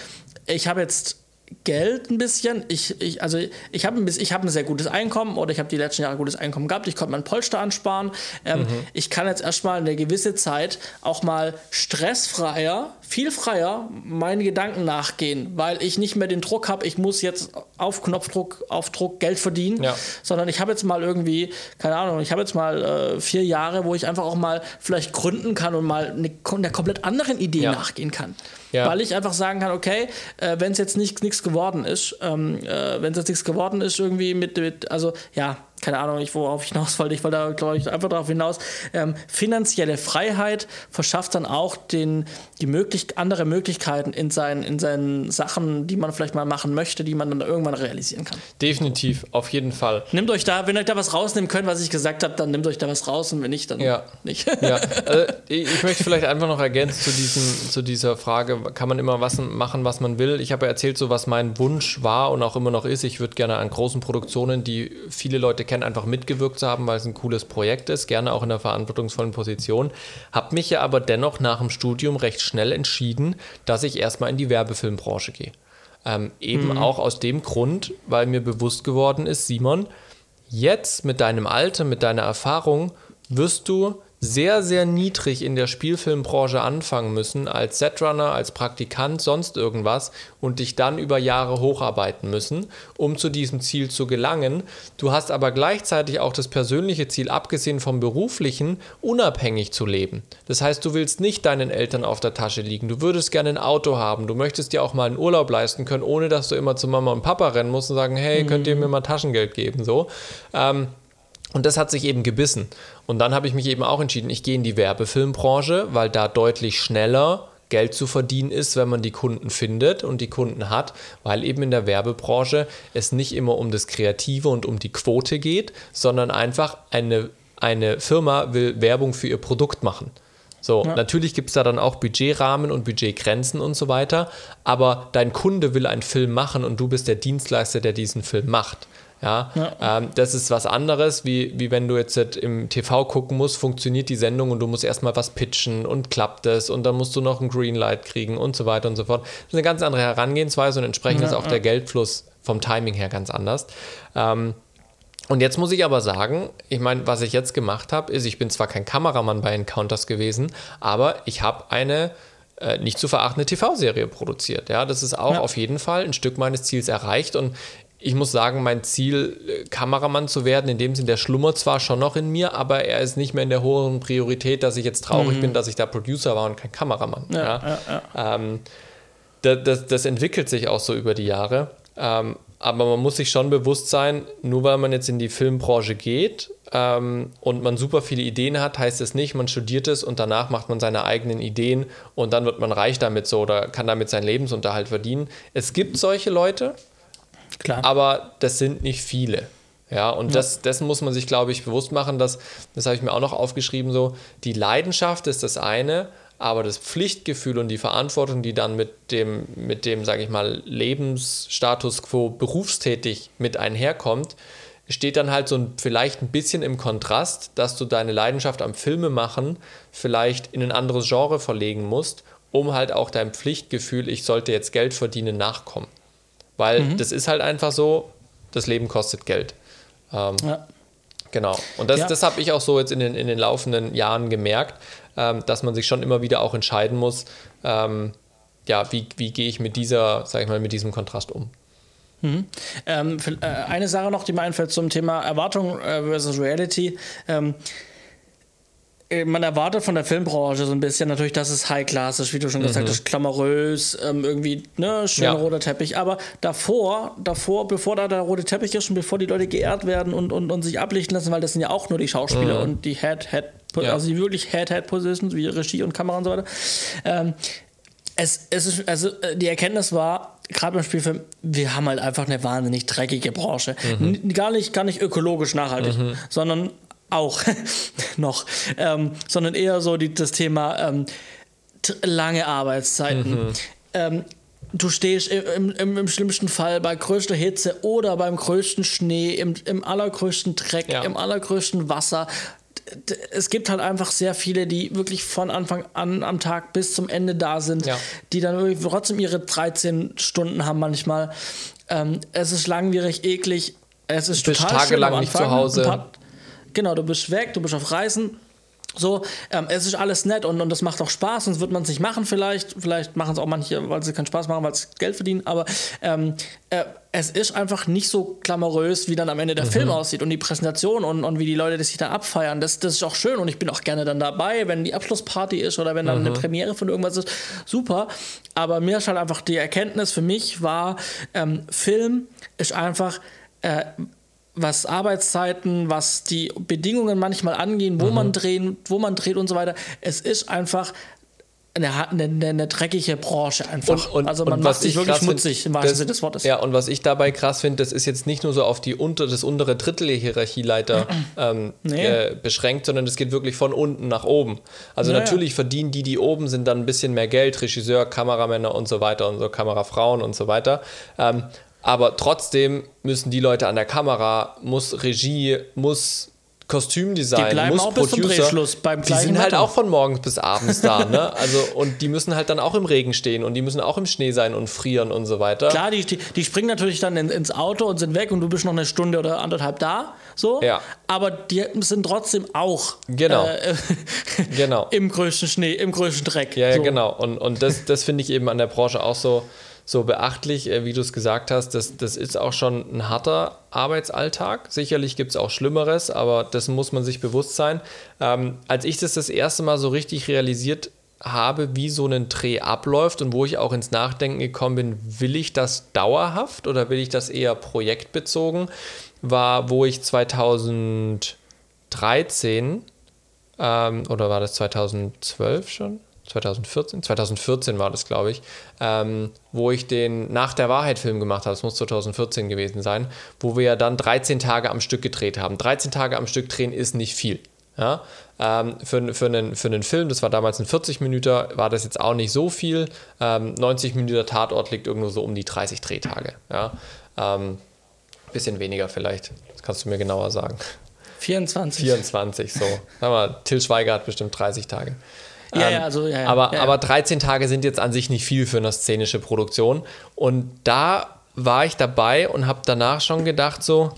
[SPEAKER 1] ich habe jetzt Geld ein bisschen. Ich, ich, also ich habe ein, hab ein sehr gutes Einkommen oder ich habe die letzten Jahre ein gutes Einkommen gehabt. Ich konnte mein Polster ansparen. Ähm, mhm. Ich kann jetzt erstmal eine gewisse Zeit auch mal stressfreier, viel freier meinen Gedanken nachgehen, weil ich nicht mehr den Druck habe, ich muss jetzt auf Knopfdruck, auf Druck Geld verdienen, ja. sondern ich habe jetzt mal irgendwie, keine Ahnung, ich habe jetzt mal äh, vier Jahre, wo ich einfach auch mal vielleicht gründen kann und mal eine, einer komplett anderen Idee ja. nachgehen kann. Ja. Weil ich einfach sagen kann, okay, äh, wenn es jetzt nichts geworden ist, ähm, äh, wenn es jetzt nichts geworden ist, irgendwie mit, mit, also ja, keine Ahnung, ich, worauf ich hinaus wollte, ich wollte da, glaube ich, einfach darauf hinaus, ähm, finanzielle Freiheit verschafft dann auch den, die möglich andere Möglichkeiten in seinen, in seinen Sachen, die man vielleicht mal machen möchte, die man dann irgendwann realisieren kann.
[SPEAKER 2] Definitiv, auf jeden Fall.
[SPEAKER 1] Nehmt euch da, wenn ihr euch da was rausnehmen könnt, was ich gesagt habe, dann nehmt euch da was raus und wenn nicht, dann
[SPEAKER 2] ja.
[SPEAKER 1] nicht.
[SPEAKER 2] Ja, also ich möchte vielleicht einfach noch ergänzen zu, diesem, zu dieser Frage, kann man immer was machen, was man will? Ich habe ja erzählt, so was mein Wunsch war und auch immer noch ist. Ich würde gerne an großen Produktionen, die viele Leute kennen, kennen, einfach mitgewirkt zu haben, weil es ein cooles Projekt ist, gerne auch in einer verantwortungsvollen Position. Habe mich ja aber dennoch nach dem Studium recht schnell entschieden, dass ich erstmal in die Werbefilmbranche gehe. Ähm, eben mhm. auch aus dem Grund, weil mir bewusst geworden ist, Simon, jetzt mit deinem Alter, mit deiner Erfahrung wirst du sehr, sehr niedrig in der Spielfilmbranche anfangen müssen, als Setrunner, als Praktikant, sonst irgendwas und dich dann über Jahre hocharbeiten müssen, um zu diesem Ziel zu gelangen. Du hast aber gleichzeitig auch das persönliche Ziel, abgesehen vom beruflichen, unabhängig zu leben. Das heißt, du willst nicht deinen Eltern auf der Tasche liegen, du würdest gerne ein Auto haben, du möchtest dir auch mal einen Urlaub leisten können, ohne dass du immer zu Mama und Papa rennen musst und sagen, hey, könnt ihr mir mal Taschengeld geben, so. Ähm, und das hat sich eben gebissen. Und dann habe ich mich eben auch entschieden, ich gehe in die Werbefilmbranche, weil da deutlich schneller Geld zu verdienen ist, wenn man die Kunden findet und die Kunden hat, weil eben in der Werbebranche es nicht immer um das Kreative und um die Quote geht, sondern einfach eine, eine Firma will Werbung für ihr Produkt machen. So, ja. natürlich gibt es da dann auch Budgetrahmen und Budgetgrenzen und so weiter, aber dein Kunde will einen Film machen und du bist der Dienstleister, der diesen Film macht. Ja, ja. Ähm, das ist was anderes, wie, wie wenn du jetzt im TV gucken musst, funktioniert die Sendung und du musst erstmal was pitchen und klappt es und dann musst du noch ein Greenlight kriegen und so weiter und so fort. Das ist eine ganz andere Herangehensweise und entsprechend ja, ist auch der Geldfluss vom Timing her ganz anders. Ähm, und jetzt muss ich aber sagen, ich meine, was ich jetzt gemacht habe, ist, ich bin zwar kein Kameramann bei Encounters gewesen, aber ich habe eine äh, nicht zu verachtende TV-Serie produziert. Ja, das ist auch ja. auf jeden Fall ein Stück meines Ziels erreicht und ich muss sagen, mein Ziel, äh, Kameramann zu werden, in dem Sinn, der schlummert zwar schon noch in mir, aber er ist nicht mehr in der hohen Priorität, dass ich jetzt traurig mhm. bin, dass ich da Producer war und kein Kameramann. Ja, ja. Ja, ähm, das, das, das, entwickelt sich auch so über die Jahre. Ähm, aber man muss sich schon bewusst sein, nur weil man jetzt in die Filmbranche geht ähm, und man super viele Ideen hat, heißt es nicht, man studiert es und danach macht man seine eigenen Ideen und dann wird man reich damit so oder kann damit seinen Lebensunterhalt verdienen. Es gibt solche Leute, Klar. Aber das sind nicht viele. Ja, und ja. Das, dessen muss man sich, glaube ich, bewusst machen, dass, das habe ich mir auch noch aufgeschrieben, so, die Leidenschaft ist das eine, aber das Pflichtgefühl und die Verantwortung, die dann mit dem, mit dem, sage ich mal, Lebensstatus quo berufstätig mit einherkommt, steht dann halt so ein, vielleicht ein bisschen im Kontrast, dass du deine Leidenschaft am Filme machen vielleicht in ein anderes Genre verlegen musst, um halt auch dein Pflichtgefühl, ich sollte jetzt Geld verdienen, nachkommen. Weil mhm. das ist halt einfach so, das Leben kostet Geld. Ähm, ja. Genau. Und das, ja. das habe ich auch so jetzt in den, in den laufenden Jahren gemerkt, ähm, dass man sich schon immer wieder auch entscheiden muss, ähm, ja, wie, wie gehe ich mit dieser, sag ich mal, mit diesem Kontrast um.
[SPEAKER 1] Mhm. Ähm, äh, eine Sache noch, die mir einfällt zum Thema Erwartung äh, versus Reality. Ähm, äh, man erwartet von der Filmbranche so ein bisschen natürlich, dass es High-Class ist, wie du schon mhm. gesagt hast, glamourös, ähm, irgendwie, ne, schöner ja. roter Teppich. Aber davor, davor, bevor da der rote Teppich ist und bevor die Leute geehrt werden und, und, und sich ablichten lassen, weil das sind ja auch nur die Schauspieler mhm. und die Head-Head, ja. also die wirklich Head-Head-Positions, wie Regie und Kamera und so weiter. Ähm, es, es ist, also äh, die Erkenntnis war, gerade beim Spielfilm, wir haben halt einfach eine wahnsinnig dreckige Branche. Mhm. Gar, nicht, gar nicht ökologisch nachhaltig, mhm. sondern auch [LAUGHS] noch, ähm, sondern eher so die, das Thema ähm, lange Arbeitszeiten. Mhm. Ähm, du stehst im, im, im, schlimmsten Fall bei größter Hitze oder beim größten Schnee, im, im allergrößten Dreck, ja. im allergrößten Wasser. Es gibt halt einfach sehr viele, die wirklich von Anfang an am Tag bis zum Ende da sind, ja. die dann trotzdem ihre 13 Stunden haben manchmal. Ähm, es ist langwierig, eklig. Es ist
[SPEAKER 2] du bist total tagelang nicht zu Hause.
[SPEAKER 1] Genau, du bist weg, du bist auf Reisen. So, ähm, es ist alles nett und, und das macht auch Spaß, sonst wird man es nicht machen vielleicht. Vielleicht machen es auch manche, weil sie keinen Spaß machen, weil sie Geld verdienen, aber ähm, äh, es ist einfach nicht so glamourös, wie dann am Ende der mhm. Film aussieht und die Präsentation und, und wie die Leute das sich da abfeiern. Das, das ist auch schön und ich bin auch gerne dann dabei, wenn die Abschlussparty ist oder wenn dann mhm. eine Premiere von irgendwas ist. Super. Aber mir ist halt einfach die Erkenntnis für mich war, ähm, Film ist einfach. Äh, was Arbeitszeiten, was die Bedingungen manchmal angehen, wo mhm. man drehen, wo man dreht und so weiter. Es ist einfach eine, eine, eine dreckige Branche einfach.
[SPEAKER 2] Und, und,
[SPEAKER 1] also man
[SPEAKER 2] macht sich
[SPEAKER 1] wirklich schmutzig im wahrsten Sinne des Wortes.
[SPEAKER 2] Ja, und was ich dabei krass finde, das ist jetzt nicht nur so auf die unter, das untere Drittel der Hierarchieleiter [CLEARS THROAT] ähm, nee. äh, beschränkt, sondern es geht wirklich von unten nach oben. Also naja. natürlich verdienen die, die oben sind, dann ein bisschen mehr Geld, Regisseur, Kameramänner und so weiter und so, Kamerafrauen und so weiter. Ähm, aber trotzdem müssen die Leute an der Kamera, muss Regie, muss Kostümdesign,
[SPEAKER 1] Die bleiben
[SPEAKER 2] muss
[SPEAKER 1] auch bis zum
[SPEAKER 2] Producer,
[SPEAKER 1] Drehschluss beim
[SPEAKER 2] die sind halt
[SPEAKER 1] Wetter.
[SPEAKER 2] auch von morgens bis abends da, ne? [LAUGHS] Also und die müssen halt dann auch im Regen stehen und die müssen auch im Schnee sein und frieren und so weiter.
[SPEAKER 1] Klar, die, die, die springen natürlich dann in, ins Auto und sind weg und du bist noch eine Stunde oder anderthalb da. So.
[SPEAKER 2] Ja.
[SPEAKER 1] Aber die sind trotzdem auch
[SPEAKER 2] Genau.
[SPEAKER 1] äh, [LAUGHS]
[SPEAKER 2] Genau.
[SPEAKER 1] im größten Schnee, im größten Dreck.
[SPEAKER 2] Ja, ja
[SPEAKER 1] so.
[SPEAKER 2] genau. Und, und das, das finde ich eben an der Branche auch so, so beachtlich, äh, wie du es gesagt hast. Das, das ist auch schon ein harter Arbeitsalltag. Sicherlich gibt es auch Schlimmeres, aber das muss man sich bewusst sein. Ähm, als ich das das erste Mal so richtig realisiert habe, wie so ein Dreh abläuft und wo ich auch ins Nachdenken gekommen bin, will ich das dauerhaft oder will ich das eher projektbezogen, war, wo ich 2013 ähm, oder war das 2012 schon? 2014? 2014 war das, glaube ich, ähm, wo ich den Nach der Wahrheit Film gemacht habe. Das muss 2014 gewesen sein, wo wir ja dann 13 Tage am Stück gedreht haben. 13 Tage am Stück drehen ist nicht viel. Ja? Ähm, für, für, einen, für einen Film, das war damals ein 40 Minuten, war das jetzt auch nicht so viel. Ähm, 90 Minuten Tatort liegt irgendwo so um die 30 Drehtage. Ja? Ähm, bisschen weniger vielleicht. Das kannst du mir genauer sagen.
[SPEAKER 1] 24.
[SPEAKER 2] 24, so. Sag mal, Till Schweiger hat bestimmt 30 Tage.
[SPEAKER 1] Ja,
[SPEAKER 2] Ähm,
[SPEAKER 1] ja, also, ja, ja,
[SPEAKER 2] aber,
[SPEAKER 1] ja, ja.
[SPEAKER 2] aber 13 Tage sind jetzt an sich nicht viel für eine szenische Produktion. Und da war ich dabei und habe danach schon gedacht, so,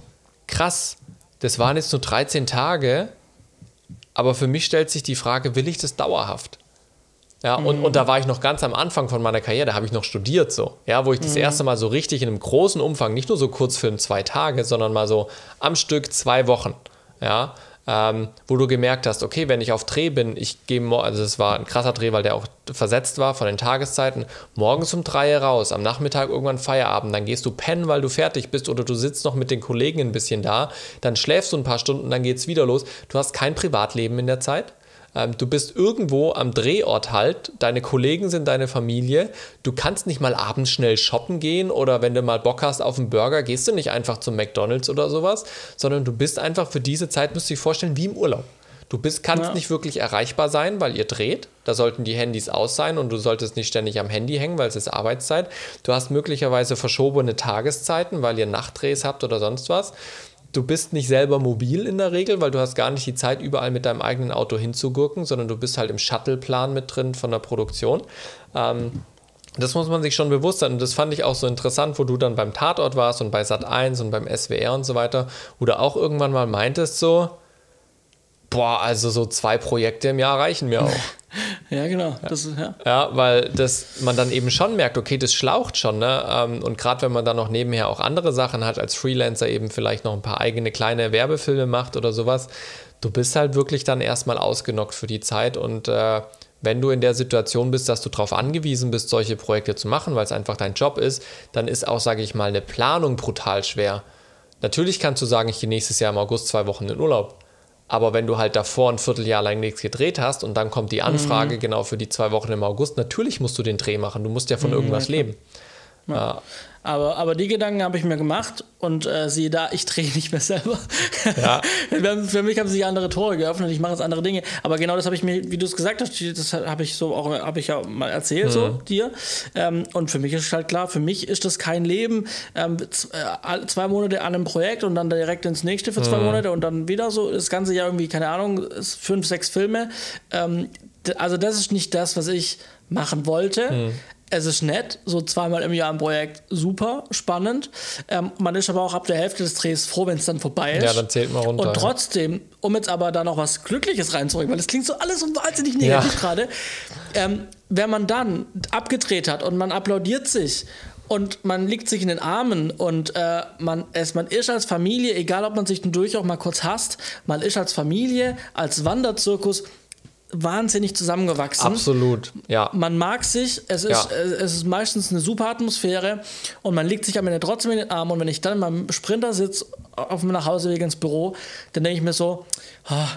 [SPEAKER 2] krass, das waren jetzt nur 13 Tage, aber für mich stellt sich die Frage, will ich das dauerhaft? Ja, und, und da war ich noch ganz am Anfang von meiner Karriere, da habe ich noch studiert so. Ja, wo ich das erste Mal so richtig in einem großen Umfang, nicht nur so Kurzfilm zwei Tage, sondern mal so am Stück zwei Wochen. Ja, ähm, wo du gemerkt hast, okay, wenn ich auf Dreh bin, ich gehe, also es war ein krasser Dreh, weil der auch versetzt war von den Tageszeiten, morgens um drei raus, am Nachmittag irgendwann Feierabend, dann gehst du pennen, weil du fertig bist oder du sitzt noch mit den Kollegen ein bisschen da, dann schläfst du ein paar Stunden, dann geht's wieder los. Du hast kein Privatleben in der Zeit. Ähm, du bist irgendwo am Drehort halt, deine Kollegen sind deine Familie, du kannst nicht mal abends schnell shoppen gehen oder wenn du mal Bock hast auf einen Burger, gehst du nicht einfach zum McDonalds oder sowas, sondern du bist einfach für diese Zeit, musst du dir vorstellen, wie im Urlaub. Du bist, kannst
[SPEAKER 1] Ja.
[SPEAKER 2] nicht wirklich erreichbar sein, weil ihr dreht. Da sollten die Handys aus sein und du solltest nicht ständig am Handy hängen, weil es ist Arbeitszeit. Du hast möglicherweise verschobene Tageszeiten, weil ihr Nachtdrehs habt oder sonst was. Du bist nicht selber mobil in der Regel, weil du hast gar nicht die Zeit, überall mit deinem eigenen Auto hinzugurken, sondern du bist halt im Shuttle-Plan mit drin von der Produktion. Ähm, das muss man sich schon bewusst sein. Und das fand ich auch so interessant, wo du dann beim Tatort warst und bei Sat 1 und beim SWR und so weiter, wo du auch irgendwann mal meintest, so, boah, also so zwei Projekte im Jahr reichen mir auch. [LAUGHS]
[SPEAKER 1] Ja, genau. Das ist, ja.
[SPEAKER 2] Ja, weil das, man dann eben schon merkt, okay, das schlaucht schon, ne? Ähm, Und gerade wenn man dann noch nebenher auch andere Sachen hat, als Freelancer eben vielleicht noch ein paar eigene kleine Werbefilme macht oder sowas, du bist halt wirklich dann erstmal ausgenockt für die Zeit und äh, wenn du in der Situation bist, dass du darauf angewiesen bist, solche Projekte zu machen, weil es einfach dein Job ist, dann ist auch, sage ich mal, eine Planung brutal schwer. Natürlich kannst du sagen, ich gehe nächstes Jahr im August zwei Wochen in Urlaub. Aber wenn du halt davor ein Vierteljahr lang nichts gedreht hast und dann kommt die Anfrage genau für die zwei Wochen im August, natürlich musst du den Dreh machen. Du musst ja von irgendwas leben. Ja.
[SPEAKER 1] Aber, aber die Gedanken habe ich mir gemacht und äh, siehe da, ich drehe nicht mehr selber.
[SPEAKER 2] Ja. [LAUGHS]
[SPEAKER 1] Für mich haben sich andere Tore geöffnet, ich mache jetzt andere Dinge. Aber genau das habe ich mir, wie du es gesagt hast, das habe ich so auch habe ich ja mal erzählt so dir. Ähm, und für mich ist halt klar, für mich ist das kein Leben. Ähm, äh, zwei Monate an einem Projekt und dann direkt ins nächste für zwei Monate und dann wieder so das ganze Jahr irgendwie keine Ahnung fünf sechs Filme. Ähm, also das ist nicht das, was ich machen wollte. Es ist nett, so zweimal im Jahr ein Projekt, super spannend. Ähm, man ist aber auch ab der Hälfte des Drehs froh, wenn es dann vorbei ist.
[SPEAKER 2] Ja, dann zählt man runter,
[SPEAKER 1] Und trotzdem, um jetzt aber da noch was Glückliches reinzurücken, weil das klingt so alles so wahnsinnig negativ
[SPEAKER 2] Ja.
[SPEAKER 1] gerade. Ähm, wenn man dann abgedreht hat und man applaudiert sich und man liegt sich in den Armen und äh, man, es, man ist als Familie, egal ob man sich durch auch mal kurz hasst, man ist als Familie, als Wanderzirkus wahnsinnig zusammengewachsen.
[SPEAKER 2] Absolut, ja.
[SPEAKER 1] Man mag sich, es ist,
[SPEAKER 2] Ja.
[SPEAKER 1] äh, es ist meistens eine super Atmosphäre und man liegt sich am Ende trotzdem in den Arm. Und wenn ich dann in meinem Sprinter sitze, auf dem Nachhauseweg ins Büro, dann denke ich mir so, ah,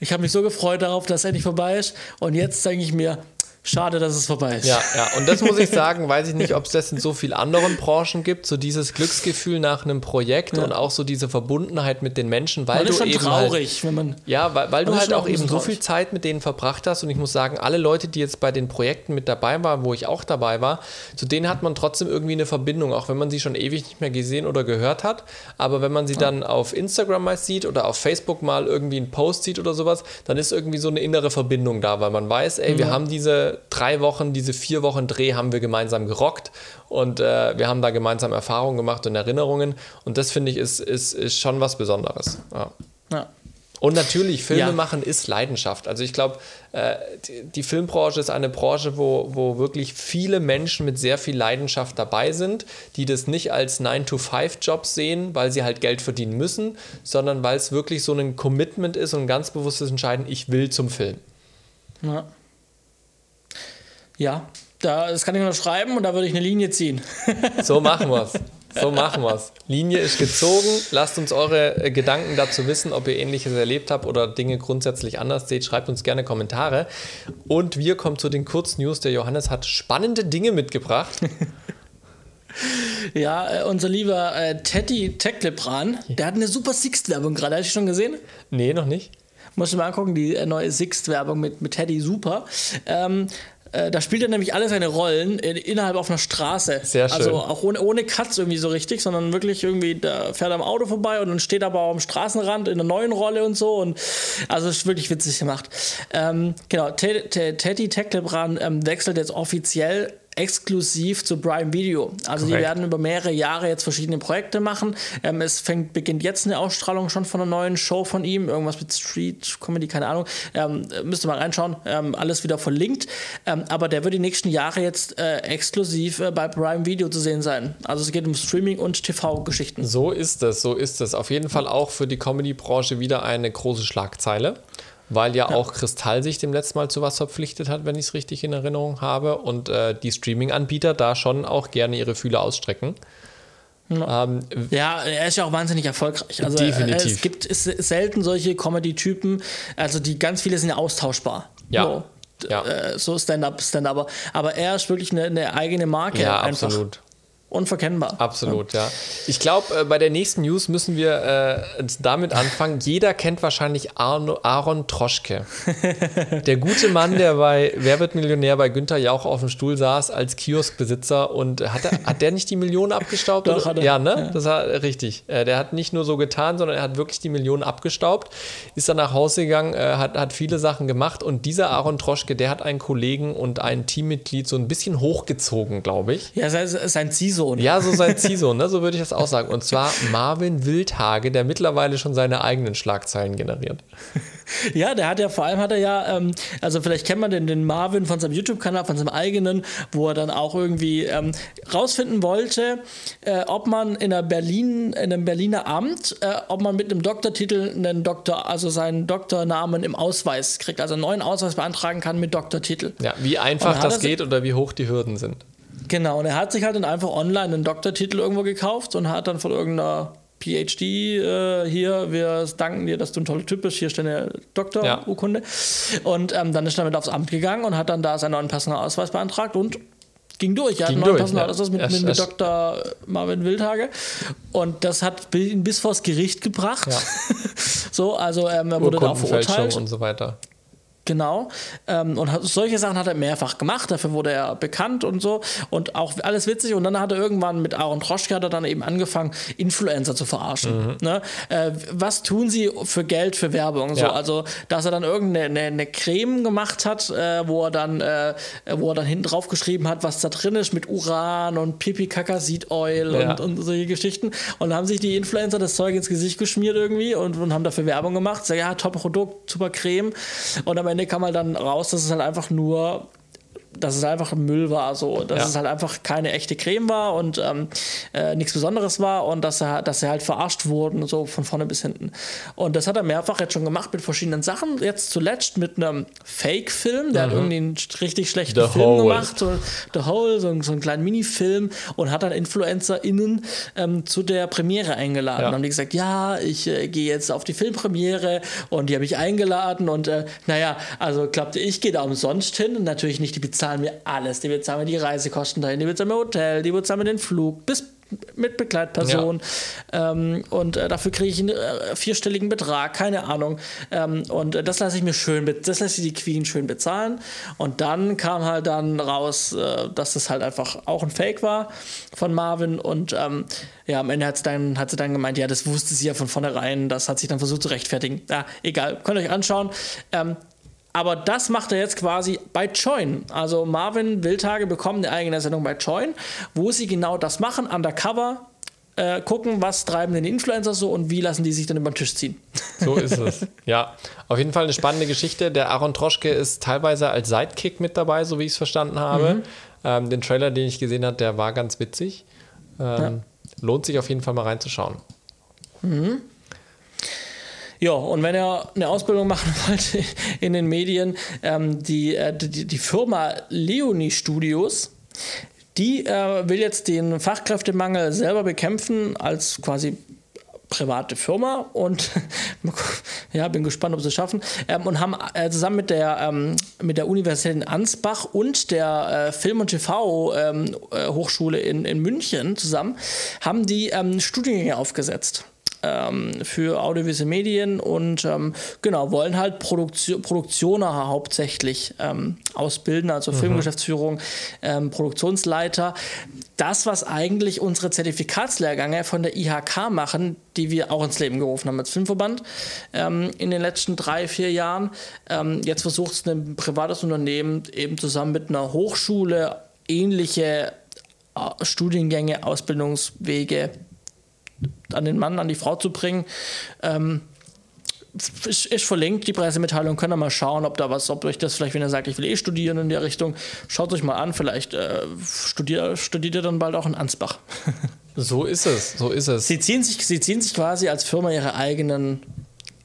[SPEAKER 1] ich habe mich so gefreut darauf, dass es endlich vorbei ist. Und jetzt denke ich mir, Schade, dass es vorbei ist.
[SPEAKER 2] Ja, ja. Und das muss ich [LAUGHS] sagen, weiß ich nicht, ob es das in so vielen anderen Branchen gibt, so dieses Glücksgefühl nach einem Projekt ja. und auch so diese Verbundenheit mit den Menschen, weil
[SPEAKER 1] man
[SPEAKER 2] du
[SPEAKER 1] ist schon
[SPEAKER 2] eben
[SPEAKER 1] traurig,
[SPEAKER 2] halt,
[SPEAKER 1] wenn man
[SPEAKER 2] ja, weil, weil du halt auch, eben so viel Zeit mit denen verbracht hast und ich muss sagen, alle Leute, die jetzt bei den Projekten mit dabei waren, wo ich auch dabei war, zu denen hat man trotzdem irgendwie eine Verbindung, auch wenn man sie schon ewig nicht mehr gesehen oder gehört hat, aber wenn man sie dann auf Instagram mal sieht oder auf Facebook mal irgendwie einen Post sieht oder sowas, dann ist irgendwie so eine innere Verbindung da, weil man weiß, ey, wir haben diese drei Wochen, diese vier Wochen Dreh haben wir gemeinsam gerockt und äh, wir haben da gemeinsam Erfahrungen gemacht und Erinnerungen und das finde ich ist, ist, ist schon was Besonderes. Ja.
[SPEAKER 1] Ja.
[SPEAKER 2] Und natürlich, Filme
[SPEAKER 1] Ja.
[SPEAKER 2] machen ist Leidenschaft. Also ich glaube, äh, die, die Filmbranche ist eine Branche, wo, wo wirklich viele Menschen mit sehr viel Leidenschaft dabei sind, die das nicht als 9-to-5-Job sehen, weil sie halt Geld verdienen müssen, sondern weil es wirklich so ein Commitment ist und ein ganz bewusstes Entscheiden, ich will zum Film.
[SPEAKER 1] Ja. Ja, da, das kann ich unterschreiben und da würde ich eine Linie ziehen. [LAUGHS]
[SPEAKER 2] So machen wir es. So machen wir es. Linie ist gezogen. Lasst uns eure äh, Gedanken dazu wissen, ob ihr ähnliches erlebt habt oder Dinge grundsätzlich anders seht. Schreibt uns gerne Kommentare. Und wir kommen zu den Kurznews. Der Johannes hat spannende Dinge mitgebracht.
[SPEAKER 1] Ja, äh, unser lieber äh, Teddy Teklebran, der hat eine super Sixt-Werbung gerade. Hast du schon gesehen?
[SPEAKER 2] Nee, noch nicht.
[SPEAKER 1] Musst du mal angucken, die äh, neue Sixt-Werbung mit, mit Teddy, super. Ähm, äh, da spielt er nämlich alle seine Rollen in, innerhalb auf einer Straße.
[SPEAKER 2] Sehr schön.
[SPEAKER 1] Also auch ohne, ohne Cuts irgendwie so richtig, sondern wirklich irgendwie, da fährt er am Auto vorbei und dann steht er aber auch am Straßenrand in einer neuen Rolle und so. Und also ist wirklich witzig gemacht. Ähm, genau, Te- Te- Teddy Teklebran ähm, wechselt jetzt offiziell exklusiv zu Prime Video. Also die
[SPEAKER 2] Korrekt.
[SPEAKER 1] werden über mehrere Jahre jetzt verschiedene Projekte machen. Ähm, es fängt, beginnt jetzt eine Ausstrahlung schon von einer neuen Show von ihm, irgendwas mit Street Comedy, keine Ahnung. Ähm, müsst ihr mal reinschauen, ähm, alles wieder verlinkt. Ähm, aber der wird die nächsten Jahre jetzt äh, exklusiv äh, bei Prime Video zu sehen sein. Also es geht um Streaming und TV-Geschichten.
[SPEAKER 2] So ist es, so ist es. Auf jeden Fall auch für die Comedy-Branche wieder eine große Schlagzeile, weil ja, auch Kristall sich dem letzten Mal zu was verpflichtet hat, wenn ich es richtig in Erinnerung habe, und äh, die Streaming-Anbieter da schon auch gerne ihre Fühler ausstrecken. Ähm,
[SPEAKER 1] Ja, er ist ja auch wahnsinnig erfolgreich. Also äh,
[SPEAKER 2] Definitiv.
[SPEAKER 1] es gibt es selten solche Comedy-Typen, also die ganz viele sind ja austauschbar.
[SPEAKER 2] Ja.
[SPEAKER 1] So,
[SPEAKER 2] Ja.
[SPEAKER 1] Äh, so Stand-up, Stand-up. Aber er ist wirklich eine, eine eigene Marke.
[SPEAKER 2] ja,
[SPEAKER 1] einfach.
[SPEAKER 2] absolut.
[SPEAKER 1] Unverkennbar.
[SPEAKER 2] Absolut, ja. Ich glaube, äh, bei der nächsten News müssen wir äh, damit anfangen. Jeder kennt wahrscheinlich Arno, Aaron Troschke. [LAUGHS] Der gute Mann, der bei Wer wird Millionär bei Günther Jauch auf dem Stuhl saß als Kioskbesitzer und hat, er, hat der nicht die Millionen abgestaubt? [LAUGHS]
[SPEAKER 1] Doch, hat er.
[SPEAKER 2] Ja, ne?
[SPEAKER 1] Ja.
[SPEAKER 2] Das war richtig. Äh, der hat nicht nur so getan, sondern er hat wirklich die Millionen abgestaubt, ist dann nach Hause gegangen, äh, hat, hat viele Sachen gemacht und dieser Aaron Troschke, der hat einen Kollegen und ein Teammitglied so ein bisschen hochgezogen, glaube ich.
[SPEAKER 1] Ja, sein, sein Ziehsohn.
[SPEAKER 2] Ja, so sein [LAUGHS] Ziehsohn, ne? so würde ich das auch sagen. Und zwar Marvin Wildhage, der mittlerweile schon seine eigenen Schlagzeilen generiert. [LAUGHS]
[SPEAKER 1] Ja, der hat ja vor allem hat er ja, ähm, also vielleicht kennt man den, den Marvin von seinem YouTube-Kanal, von seinem eigenen, wo er dann auch irgendwie ähm, rausfinden wollte, äh, ob man in, der Berlin, in einem Berliner Amt, äh, ob man mit einem Doktortitel einen Doktor, also seinen Doktornamen im Ausweis kriegt, also einen neuen Ausweis beantragen kann mit Doktortitel.
[SPEAKER 2] Ja, wie einfach das geht oder wie hoch die Hürden sind.
[SPEAKER 1] Genau, und er hat sich halt dann einfach online einen Doktortitel irgendwo gekauft und hat dann von irgendeiner PhD äh, hier, wir danken dir, dass du ein toller Typ bist, hier steht eine Doktorurkunde. Und ähm, dann ist er damit aufs Amt gegangen und hat dann da seinen neuen Personalausweis beantragt und ging durch. Er hat
[SPEAKER 2] Ging
[SPEAKER 1] einen neuen
[SPEAKER 2] durch,
[SPEAKER 1] Personalausweis
[SPEAKER 2] ja.
[SPEAKER 1] mit, mit, mit Dr. Marvin Wildhage. Und das hat ihn bis vors Gericht gebracht.
[SPEAKER 2] Ja. [LAUGHS]
[SPEAKER 1] so, also ähm, er wurde da verurteilt.
[SPEAKER 2] und so weiter.
[SPEAKER 1] Genau. Ähm, und solche Sachen hat er mehrfach gemacht. Dafür wurde er bekannt und so. Und auch alles witzig. Und dann hat er irgendwann mit Aaron Troschke hat er dann eben angefangen, Influencer zu verarschen. Ne? Äh, was tun sie für Geld für Werbung? So,
[SPEAKER 2] Ja.
[SPEAKER 1] Also, dass er dann irgendeine eine, eine Creme gemacht hat, äh, wo er dann, äh, wo er dann hinten drauf geschrieben hat, was da drin ist mit Uran und Pipi Kaka Seed Oil
[SPEAKER 2] Ja.
[SPEAKER 1] und, und solche Geschichten. Und dann haben sich die Influencer das Zeug ins Gesicht geschmiert irgendwie und, und haben dafür Werbung gemacht. So, ja, top Produkt, super Creme. Und am Ende kam halt dann raus, dass es halt einfach nur dass es einfach Müll war, so, dass
[SPEAKER 2] Ja.
[SPEAKER 1] es halt einfach keine echte Creme war und ähm, äh, nichts Besonderes war und dass er, dass er halt verarscht wurden, so von vorne bis hinten. Und das hat er mehrfach jetzt schon gemacht mit verschiedenen Sachen. Jetzt zuletzt mit einem Fake-Film, der hat irgendwie einen richtig schlechten
[SPEAKER 2] Mhm. The
[SPEAKER 1] Film
[SPEAKER 2] Hole.
[SPEAKER 1] gemacht, so The Hole, so, ein- so einen kleinen Minifilm und hat dann InfluencerInnen ähm, zu der Premiere eingeladen.
[SPEAKER 2] Ja.
[SPEAKER 1] Und haben die gesagt, ja, ich äh, gehe jetzt auf die Filmpremiere und die habe ich eingeladen und äh, naja, also klappte ich, gehe da umsonst hin und natürlich nicht, die bezahlen mir alles. Die bezahlen mir die Reisekosten dahin, die bezahlen mir Hotel, die bezahlen mir den Flug, bis mit Begleitperson ähm, und äh, dafür kriege ich einen äh, vierstelligen Betrag, keine Ahnung. Ähm, und äh, das lasse ich mir schön, das lasse ich die Queen schön bezahlen. Und dann kam halt dann raus, äh, dass das halt einfach auch ein Fake war von Marvin. Und ähm, ja, am Ende hat sie, dann, hat sie dann gemeint, ja, das wusste sie ja von vornherein. Das hat sich dann versucht zu rechtfertigen. Ja, egal, könnt ihr euch anschauen. Aber das macht er jetzt quasi bei Join. Also Marvin Wildtage bekommen eine eigene Sendung bei Join, wo sie genau das machen, undercover, äh, gucken, was treiben denn die Influencer so und wie lassen die sich dann über den Tisch ziehen.
[SPEAKER 2] So ist es. Ja, auf jeden Fall eine spannende Geschichte. Der Aaron Troschke ist teilweise als Sidekick mit dabei, so wie ich es verstanden habe. Ähm, den Trailer, den ich gesehen habe, der war ganz witzig. Ähm, Lohnt sich auf jeden Fall mal reinzuschauen.
[SPEAKER 1] Ja, und wenn ihr eine Ausbildung machen [LAUGHS] wollt in den Medien, ähm, die, äh, die, die Firma Leonie Studios, die äh, will jetzt den Fachkräftemangel selber bekämpfen als quasi private Firma und [LAUGHS] ja, bin gespannt, ob sie es schaffen. Ähm, und haben äh, zusammen mit der, ähm, mit der Universität in Ansbach und der äh, Film- und TV-Hochschule in, in München zusammen, haben die ähm, Studiengänge aufgesetzt ähm, für audiovisuelle Medien und ähm, genau, wollen halt Produktio Produktioner hauptsächlich ähm, ausbilden, also Filmgeschäftsführung, ähm, Produktionsleiter. Das, was eigentlich unsere Zertifikatslehrgänge von der IHK machen, die wir auch ins Leben gerufen haben als Filmverband ähm, in den letzten drei, vier Jahren. Ähm, jetzt versucht es ein privates Unternehmen eben zusammen mit einer Hochschule ähnliche äh, Studiengänge, Ausbildungswege an den Mann, an die Frau zu bringen. Ähm, ist, ist verlinkt, die Pressemitteilung. Könnt ihr mal schauen, ob da was, ob euch das vielleicht, wenn ihr sagt, ich will eh studieren in der Richtung, schaut euch mal an. Vielleicht äh, studiert, studiert ihr dann bald auch in Ansbach. [LAUGHS]
[SPEAKER 2] So ist es, so ist es.
[SPEAKER 1] Sie ziehen sich, sie ziehen sich quasi als Firma ihre eigenen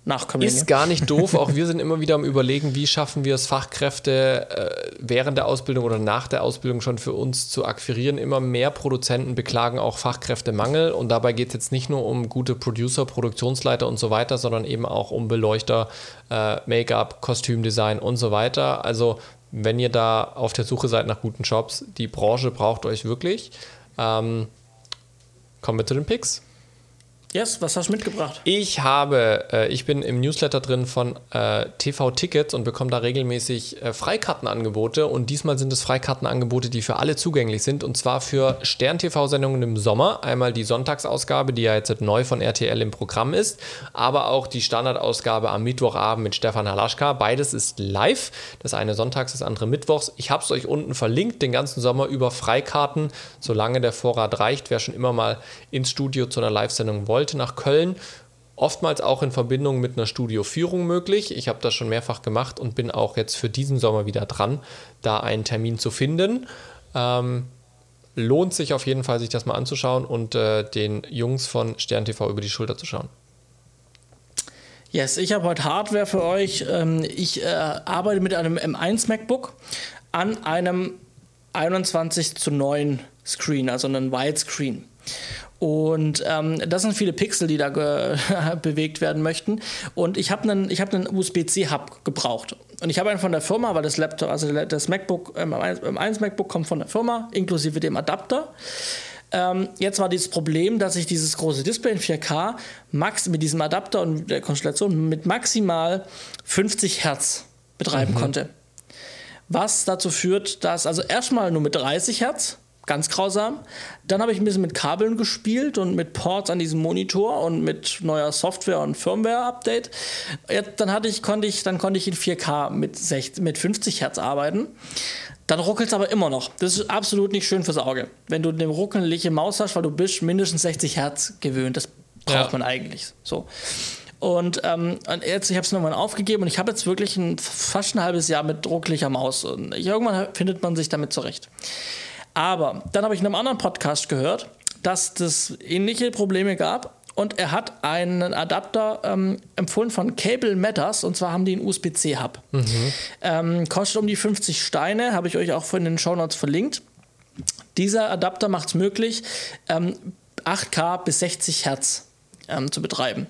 [SPEAKER 1] Nachkömmlinge.
[SPEAKER 2] Ist gar nicht doof. Auch wir [LAUGHS] sind immer wieder am Überlegen, wie schaffen wir es, Fachkräfte äh, während der Ausbildung oder nach der Ausbildung schon für uns zu akquirieren. Immer mehr Produzenten beklagen auch Fachkräftemangel. Und dabei geht es jetzt nicht nur um gute Producer, Produktionsleiter und so weiter, sondern eben auch um Beleuchter, äh, Make-up, Kostümdesign und so weiter. Also, wenn ihr da auf der Suche seid nach guten Jobs, die Branche braucht euch wirklich. Ähm, kommen wir zu den Picks.
[SPEAKER 1] Yes, was hast du mitgebracht?
[SPEAKER 2] Ich habe, äh, ich bin im Newsletter drin von äh, TV Tickets und bekomme da regelmäßig äh, Freikartenangebote und diesmal sind es Freikartenangebote, die für alle zugänglich sind und zwar für Stern-TV-Sendungen im Sommer. Einmal die Sonntagsausgabe, die ja jetzt neu von RTL im Programm ist, aber auch die Standardausgabe am Mittwochabend mit Stefan Halaschka. Beides ist live. Das eine sonntags, das andere mittwochs. Ich habe es euch unten verlinkt, den ganzen Sommer über Freikarten, solange der Vorrat reicht. Wer schon immer mal ins Studio zu einer Live-Sendung wollte, nach Köln. Oftmals auch in Verbindung mit einer Studioführung möglich. Ich habe das schon mehrfach gemacht und bin auch jetzt für diesen Sommer wieder dran, da einen Termin zu finden. Ähm, lohnt sich auf jeden Fall, sich das mal anzuschauen und äh, den Jungs von Stern TV über die Schulter zu schauen.
[SPEAKER 1] Yes, ich habe heute Hardware für euch. Ähm, Ich äh, arbeite mit einem M1 MacBook an einem 21 zu 9 Screen, also einem Widescreen. Und ähm, das sind viele Pixel, die da [LAUGHS] bewegt werden möchten. Und ich habe einen, hab einen USB-C-Hub gebraucht. Und ich habe einen von der Firma, weil das Laptop, also das MacBook, ähm, M1 MacBook kommt von der Firma, inklusive dem Adapter. Ähm, jetzt war dieses Problem, dass ich dieses große Display in 4K max mit diesem Adapter und der Konstellation mit maximal 50 Hertz betreiben konnte. Was dazu führt, dass also erstmal nur mit 30 Hertz, ganz grausam. Dann habe ich ein bisschen mit Kabeln gespielt und mit Ports an diesem Monitor und mit neuer Software und Firmware-Update. Dann, hatte ich, konnte ich, dann konnte ich in 4K mit, 60, mit 50 Hertz arbeiten. Dann ruckelt es aber immer noch. Das ist absolut nicht schön fürs Auge. Wenn du eine ruckelige Maus hast, weil du bist mindestens 60 Hertz gewöhnt. Das braucht
[SPEAKER 2] Ja.
[SPEAKER 1] man eigentlich. So. Und, ähm, jetzt, ich habe es nochmal aufgegeben und ich habe jetzt wirklich ein, fast ein halbes Jahr mit drucklicher Maus. Und irgendwann findet man sich damit zurecht. Aber dann habe ich in einem anderen Podcast gehört, dass das ähnliche Probleme gab und er hat einen Adapter ähm, empfohlen von Cable Matters und zwar haben die einen USB-C-Hub. Mhm. Ähm, kostet um die 50 Steine, habe ich euch auch von den Shownotes verlinkt. Dieser Adapter macht es möglich, ähm, 8K bis 60 Hertz ähm, zu betreiben.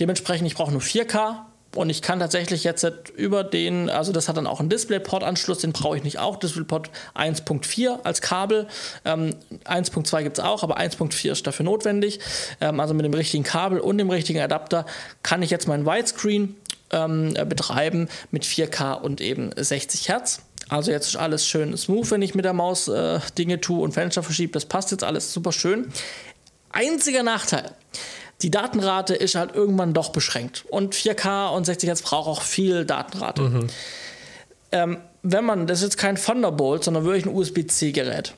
[SPEAKER 1] Dementsprechend, ich brauche nur 4K und ich kann tatsächlich jetzt über den, also das hat dann auch einen DisplayPort-Anschluss, den brauche ich nicht auch. DisplayPort 1.4 als Kabel. Ähm, 1.2 gibt es auch, aber 1.4 ist dafür notwendig. Ähm, also mit dem richtigen Kabel und dem richtigen Adapter kann ich jetzt meinen Widescreen ähm, betreiben mit 4K und eben 60 Hertz. Also jetzt ist alles schön smooth, wenn ich mit der Maus äh, Dinge tue und Fenster verschiebe. Das passt jetzt alles super schön. Einziger Nachteil die Datenrate ist halt irgendwann doch beschränkt. Und 4K und 60 Hertz braucht auch viel Datenrate. Mhm. Ähm, wenn man, das ist jetzt kein Thunderbolt, sondern wirklich ein USB-C-Gerät.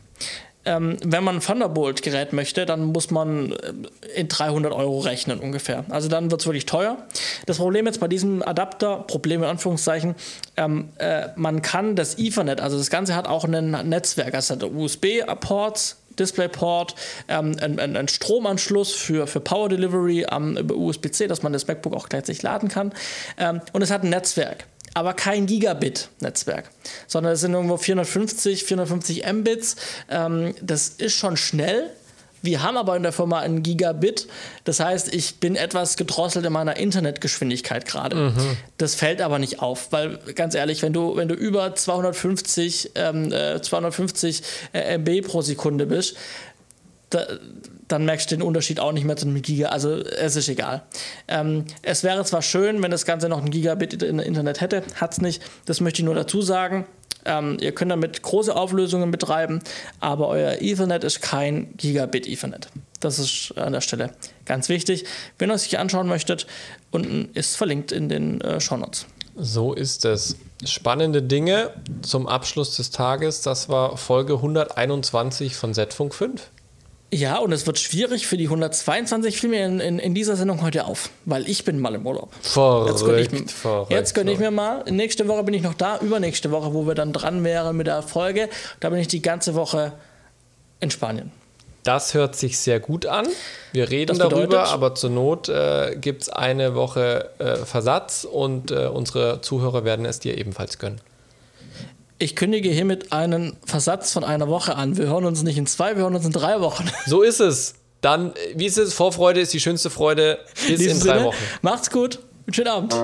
[SPEAKER 1] Ähm, wenn man ein Thunderbolt-Gerät möchte, dann muss man äh, in 300 Euro rechnen ungefähr. Also dann wird es wirklich teuer. Das Problem jetzt bei diesem Adapter, Problem in Anführungszeichen, ähm, äh, man kann das Ethernet, also das Ganze hat auch ein Netzwerk, also hat USB-Ports, DisplayPort, ähm, ein, ein, ein, Stromanschluss für, für Power Delivery ähm, über USB-C, dass man das MacBook auch gleichzeitig laden kann. Ähm, und es hat ein Netzwerk aber kein Gigabit-Netzwerk, sondern es sind irgendwo 450, 450 Mbits. Ähm, das ist schon schnell, wir haben aber in der Firma ein Gigabit. Das heißt, ich bin etwas gedrosselt in meiner Internetgeschwindigkeit gerade. Mhm. Das fällt aber nicht auf, weil ganz ehrlich, wenn du, wenn du über 250, ähm, äh, 250 äh, MB pro Sekunde bist, da, dann merkst du den Unterschied auch nicht mehr zu einem Giga. Also es ist egal. Ähm, es wäre zwar schön, wenn das Ganze noch ein Gigabit in Internet hätte, hat es nicht. Das möchte ich nur dazu sagen. Ähm, ihr könnt damit große Auflösungen betreiben, aber euer Ethernet ist kein Gigabit Ethernet. Das ist an der Stelle ganz wichtig. Wenn ihr es sich anschauen möchtet, unten ist verlinkt in den äh, Shownotes.
[SPEAKER 2] So ist es. Spannende Dinge zum Abschluss des Tages. Das war Folge 121 von Z-Funk 5.
[SPEAKER 1] Ja, und es wird schwierig für die 122 Filme in, in, in, dieser Sendung heute auf, weil ich bin mal im Urlaub.
[SPEAKER 2] Verrückt,
[SPEAKER 1] jetzt gönne ich, verrückt, jetzt gönne ich mir mal. Nächste Woche bin ich noch da, übernächste Woche, wo wir dann dran wären mit der Folge. Da bin ich die ganze Woche in Spanien.
[SPEAKER 2] Das hört sich sehr gut an. Wir reden darüber, aber zur Not äh, gibt es eine Woche äh, Versatz und äh, unsere Zuhörer werden es dir ebenfalls gönnen.
[SPEAKER 1] Ich kündige hiermit einen Versatz von einer Woche an. Wir hören uns nicht in zwei, wir hören uns in drei Wochen. [LAUGHS]
[SPEAKER 2] So ist es. Dann, wie ist es? Vorfreude ist die schönste Freude. Bis in, in drei Sinne, Wochen.
[SPEAKER 1] Macht's gut. Schönen Abend.